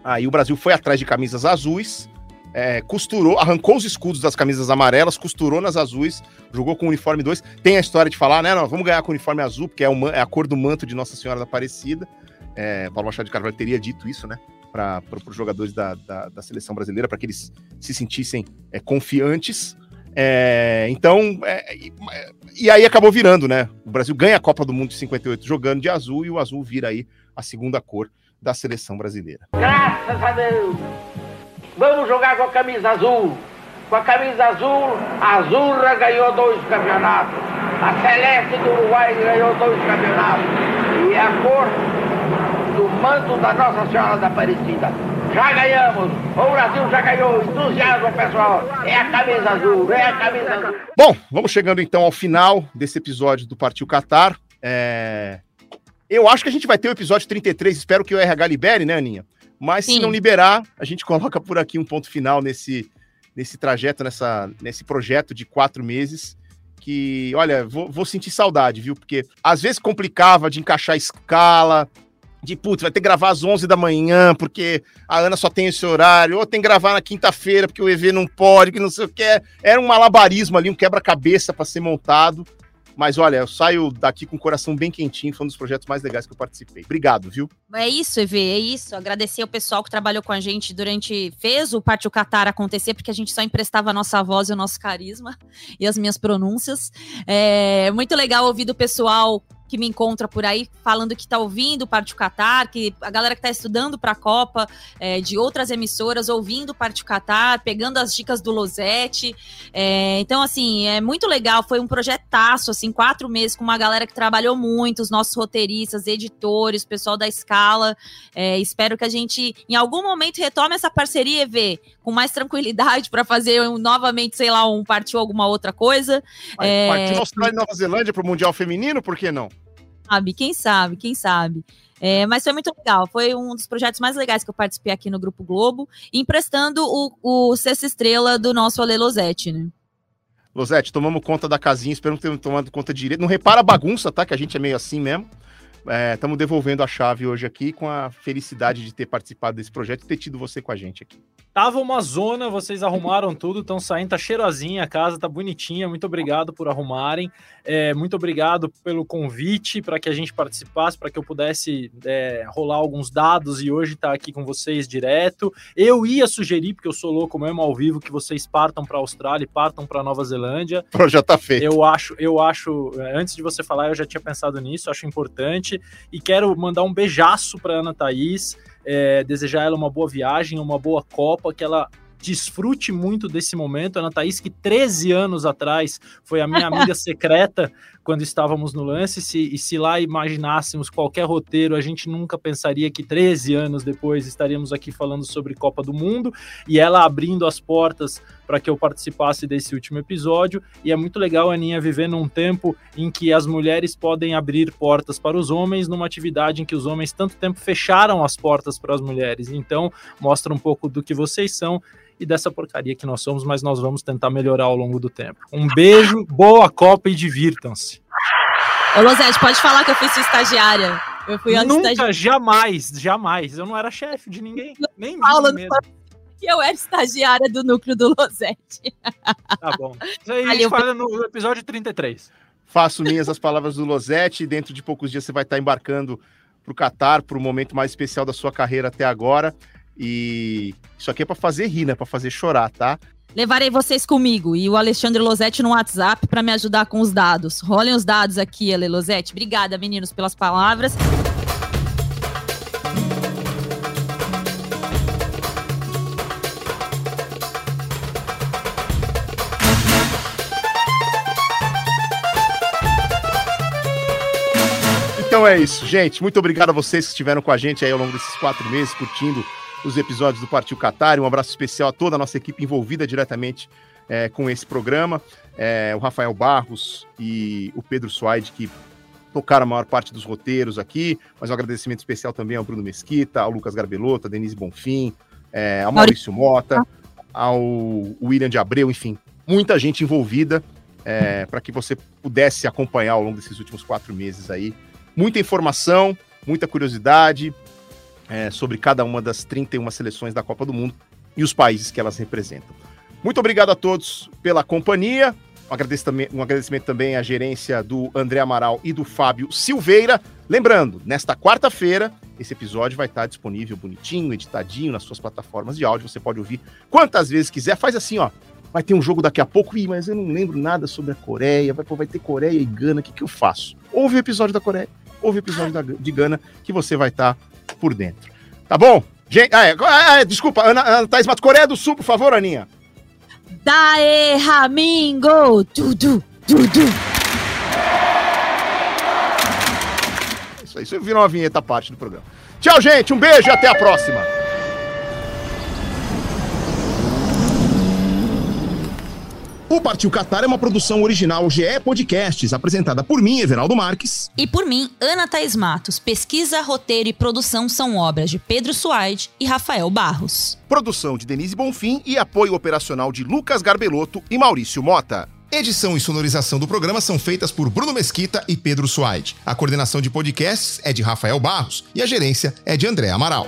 Aí o Brasil foi atrás de camisas azuis, é, costurou, arrancou os escudos das camisas amarelas, costurou nas azuis, jogou com o uniforme 2. Tem a história de falar, né? Não, vamos ganhar com o uniforme azul, porque é, o, é a cor do manto de Nossa Senhora da Aparecida. É, Paulo Machado de Carvalho teria dito isso, né? Para os jogadores da, da, da, seleção brasileira, para que eles se sentissem é, confiantes. É, então, é, e, e, aí acabou virando, né? O Brasil ganha a Copa do Mundo de 58 jogando de azul e o azul vira aí a segunda cor da seleção brasileira. Graças a Deus! Vamos jogar com a camisa azul. Com a camisa azul, a Azurra ganhou dois campeonatos. A Celeste do Uruguai ganhou dois campeonatos. E a cor manto da Nossa Senhora da Aparecida. Já ganhamos! O Brasil já ganhou! Entusiasmo, pessoal! É a camisa azul! É a camisa azul! Bom, vamos chegando então ao final desse episódio do Partiu Qatar. É... Eu acho que a gente vai ter o episódio 33, espero que o RH libere, né, Aninha? Mas Sim. se não liberar, a gente coloca por aqui um ponto final nesse, nesse trajeto, nessa, nesse projeto de quatro meses. Que, olha, vou, vou sentir saudade, viu? Porque às vezes complicava de encaixar a escala, de putz, vai ter que gravar às 11 da manhã, porque a Ana só tem esse horário, ou tem que gravar na quinta-feira, porque o EV não pode, que não sei o que. Era um malabarismo ali, um quebra-cabeça para ser montado. Mas olha, eu saio daqui com o coração bem quentinho, foi um dos projetos mais legais que eu participei. Obrigado, viu? É isso, EV, é isso. Agradecer o pessoal que trabalhou com a gente durante. fez o Pátio Catar acontecer, porque a gente só emprestava a nossa voz e o nosso carisma e as minhas pronúncias. É muito legal ouvir do pessoal que me encontra por aí falando que tá ouvindo o Parte Qatar, que a galera que tá estudando para a Copa é, de outras emissoras ouvindo o Parte Qatar, pegando as dicas do Losete. É, então, assim, é muito legal. Foi um projetaço, assim, quatro meses com uma galera que trabalhou muito, os nossos roteiristas, editores, pessoal da escala. É, espero que a gente, em algum momento, retome essa parceria, EV, com mais tranquilidade para fazer um, novamente, sei lá, um partiu alguma outra coisa. É... Partiu Austrália e Nova Zelândia para o Mundial Feminino, por que não? Sabe, quem sabe, quem sabe. É, mas foi muito legal, foi um dos projetos mais legais que eu participei aqui no Grupo Globo, emprestando o, o Sexta Estrela do nosso Ale Losete, né? Tomamos conta da casinha, espero que tenham tomado conta direito. Não repara a bagunça, tá? Que a gente é meio assim mesmo. Estamos é, devolvendo a chave hoje aqui com a felicidade de ter participado desse projeto e ter tido você com a gente aqui. Tava uma zona, vocês arrumaram tudo, estão saindo, tá cheirosinha a casa, tá bonitinha. Muito obrigado por arrumarem. É, muito obrigado pelo convite para que a gente participasse, para que eu pudesse é, rolar alguns dados e hoje estar tá aqui com vocês direto. Eu ia sugerir, porque eu sou louco mesmo ao vivo, que vocês partam para a Austrália e partam para Nova Zelândia. Já tá feito. Eu acho, eu acho, é, antes de você falar, eu já tinha pensado nisso, acho importante. E quero mandar um beijaço para Ana Thaís é, desejar ela uma boa viagem, uma boa Copa, que ela desfrute muito desse momento. Ana Thaís, que 13 anos atrás foi a minha amiga secreta quando estávamos no lance, se, e se lá imaginássemos qualquer roteiro, a gente nunca pensaria que 13 anos depois estaríamos aqui falando sobre Copa do Mundo, e ela abrindo as portas para que eu participasse desse último episódio, e é muito legal, Aninha, viver num tempo em que as mulheres podem abrir portas para os homens, numa atividade em que os homens tanto tempo fecharam as portas para as mulheres, então mostra um pouco do que vocês são, e dessa porcaria que nós somos, mas nós vamos tentar melhorar ao longo do tempo. Um beijo, boa Copa e divirtam-se. Ô, Losete, pode falar que eu fui sua estagiária. Eu fui antes Nunca, estagiária. jamais, jamais. Eu não era chefe de ninguém, nem de Paulo, mim não mesmo. que eu era estagiária do núcleo do Losete. Tá bom. Isso aí a Ali gente eu- fala no episódio 33. Faço minhas as palavras do Losetti. Dentro de poucos dias você vai estar embarcando para o Catar, para o momento mais especial da sua carreira até agora. E isso aqui é para fazer rir, né? Para fazer chorar, tá? Levarei vocês comigo e o Alexandre Losetti no WhatsApp para me ajudar com os dados. Rolem os dados aqui, Ale Losetti. Obrigada, meninos, pelas palavras. Então é isso, gente. Muito obrigado a vocês que estiveram com a gente aí ao longo desses quatro meses, curtindo os episódios do Partiu Qatar. Um abraço especial a toda a nossa equipe envolvida diretamente eh, com esse programa. Eh, o Rafael Barros e o Pedro Suaide, que tocaram a maior parte dos roteiros aqui. Mas um agradecimento especial também ao Bruno Mesquita, ao Lucas Garbelotto, a Denise Bonfim, eh, ao Maurício Mota, ao William de Abreu, enfim, muita gente envolvida para que você pudesse acompanhar ao longo desses últimos quatro meses aí muita informação, muita curiosidade é, sobre cada uma das 31 seleções da Copa do Mundo e os países que elas representam. Muito obrigado a todos pela companhia. Um agradecimento, um agradecimento também à gerência do André Amaral e do Fábio Silveira. Lembrando, nesta quarta-feira, esse episódio vai estar disponível bonitinho, editadinho nas suas plataformas de áudio. Você pode ouvir quantas vezes quiser. Faz assim, ó. Vai ter um jogo daqui a pouco, Ih, mas eu não lembro nada sobre a Coreia. Vai, pô, vai ter Coreia e Gana, o que, que eu faço? Ouve o episódio da Coreia, ouve o episódio da, de Gana, que você vai estar por dentro. Tá bom? Gente, ah, é, ah, é, desculpa, Ana, Ana Thaís Matos, Coreia do Sul, por favor, Aninha. Dae Ramingo! Dudu, dudu. Isso aí, isso virou uma vinheta parte do programa. Tchau, gente, um beijo e até a próxima. O Partiu Qatar é uma produção original GE Podcasts, apresentada por mim, Everaldo Marques. E por mim, Ana Thaís Matos. Pesquisa, roteiro e produção são obras de Pedro Suaide e Rafael Barros. Produção de Denise Bonfim e apoio operacional de Lucas Garbelotto e Maurício Mota. Edição e sonorização do programa são feitas por Bruno Mesquita e Pedro Suaide. A coordenação de podcasts é de Rafael Barros e a gerência é de André Amaral.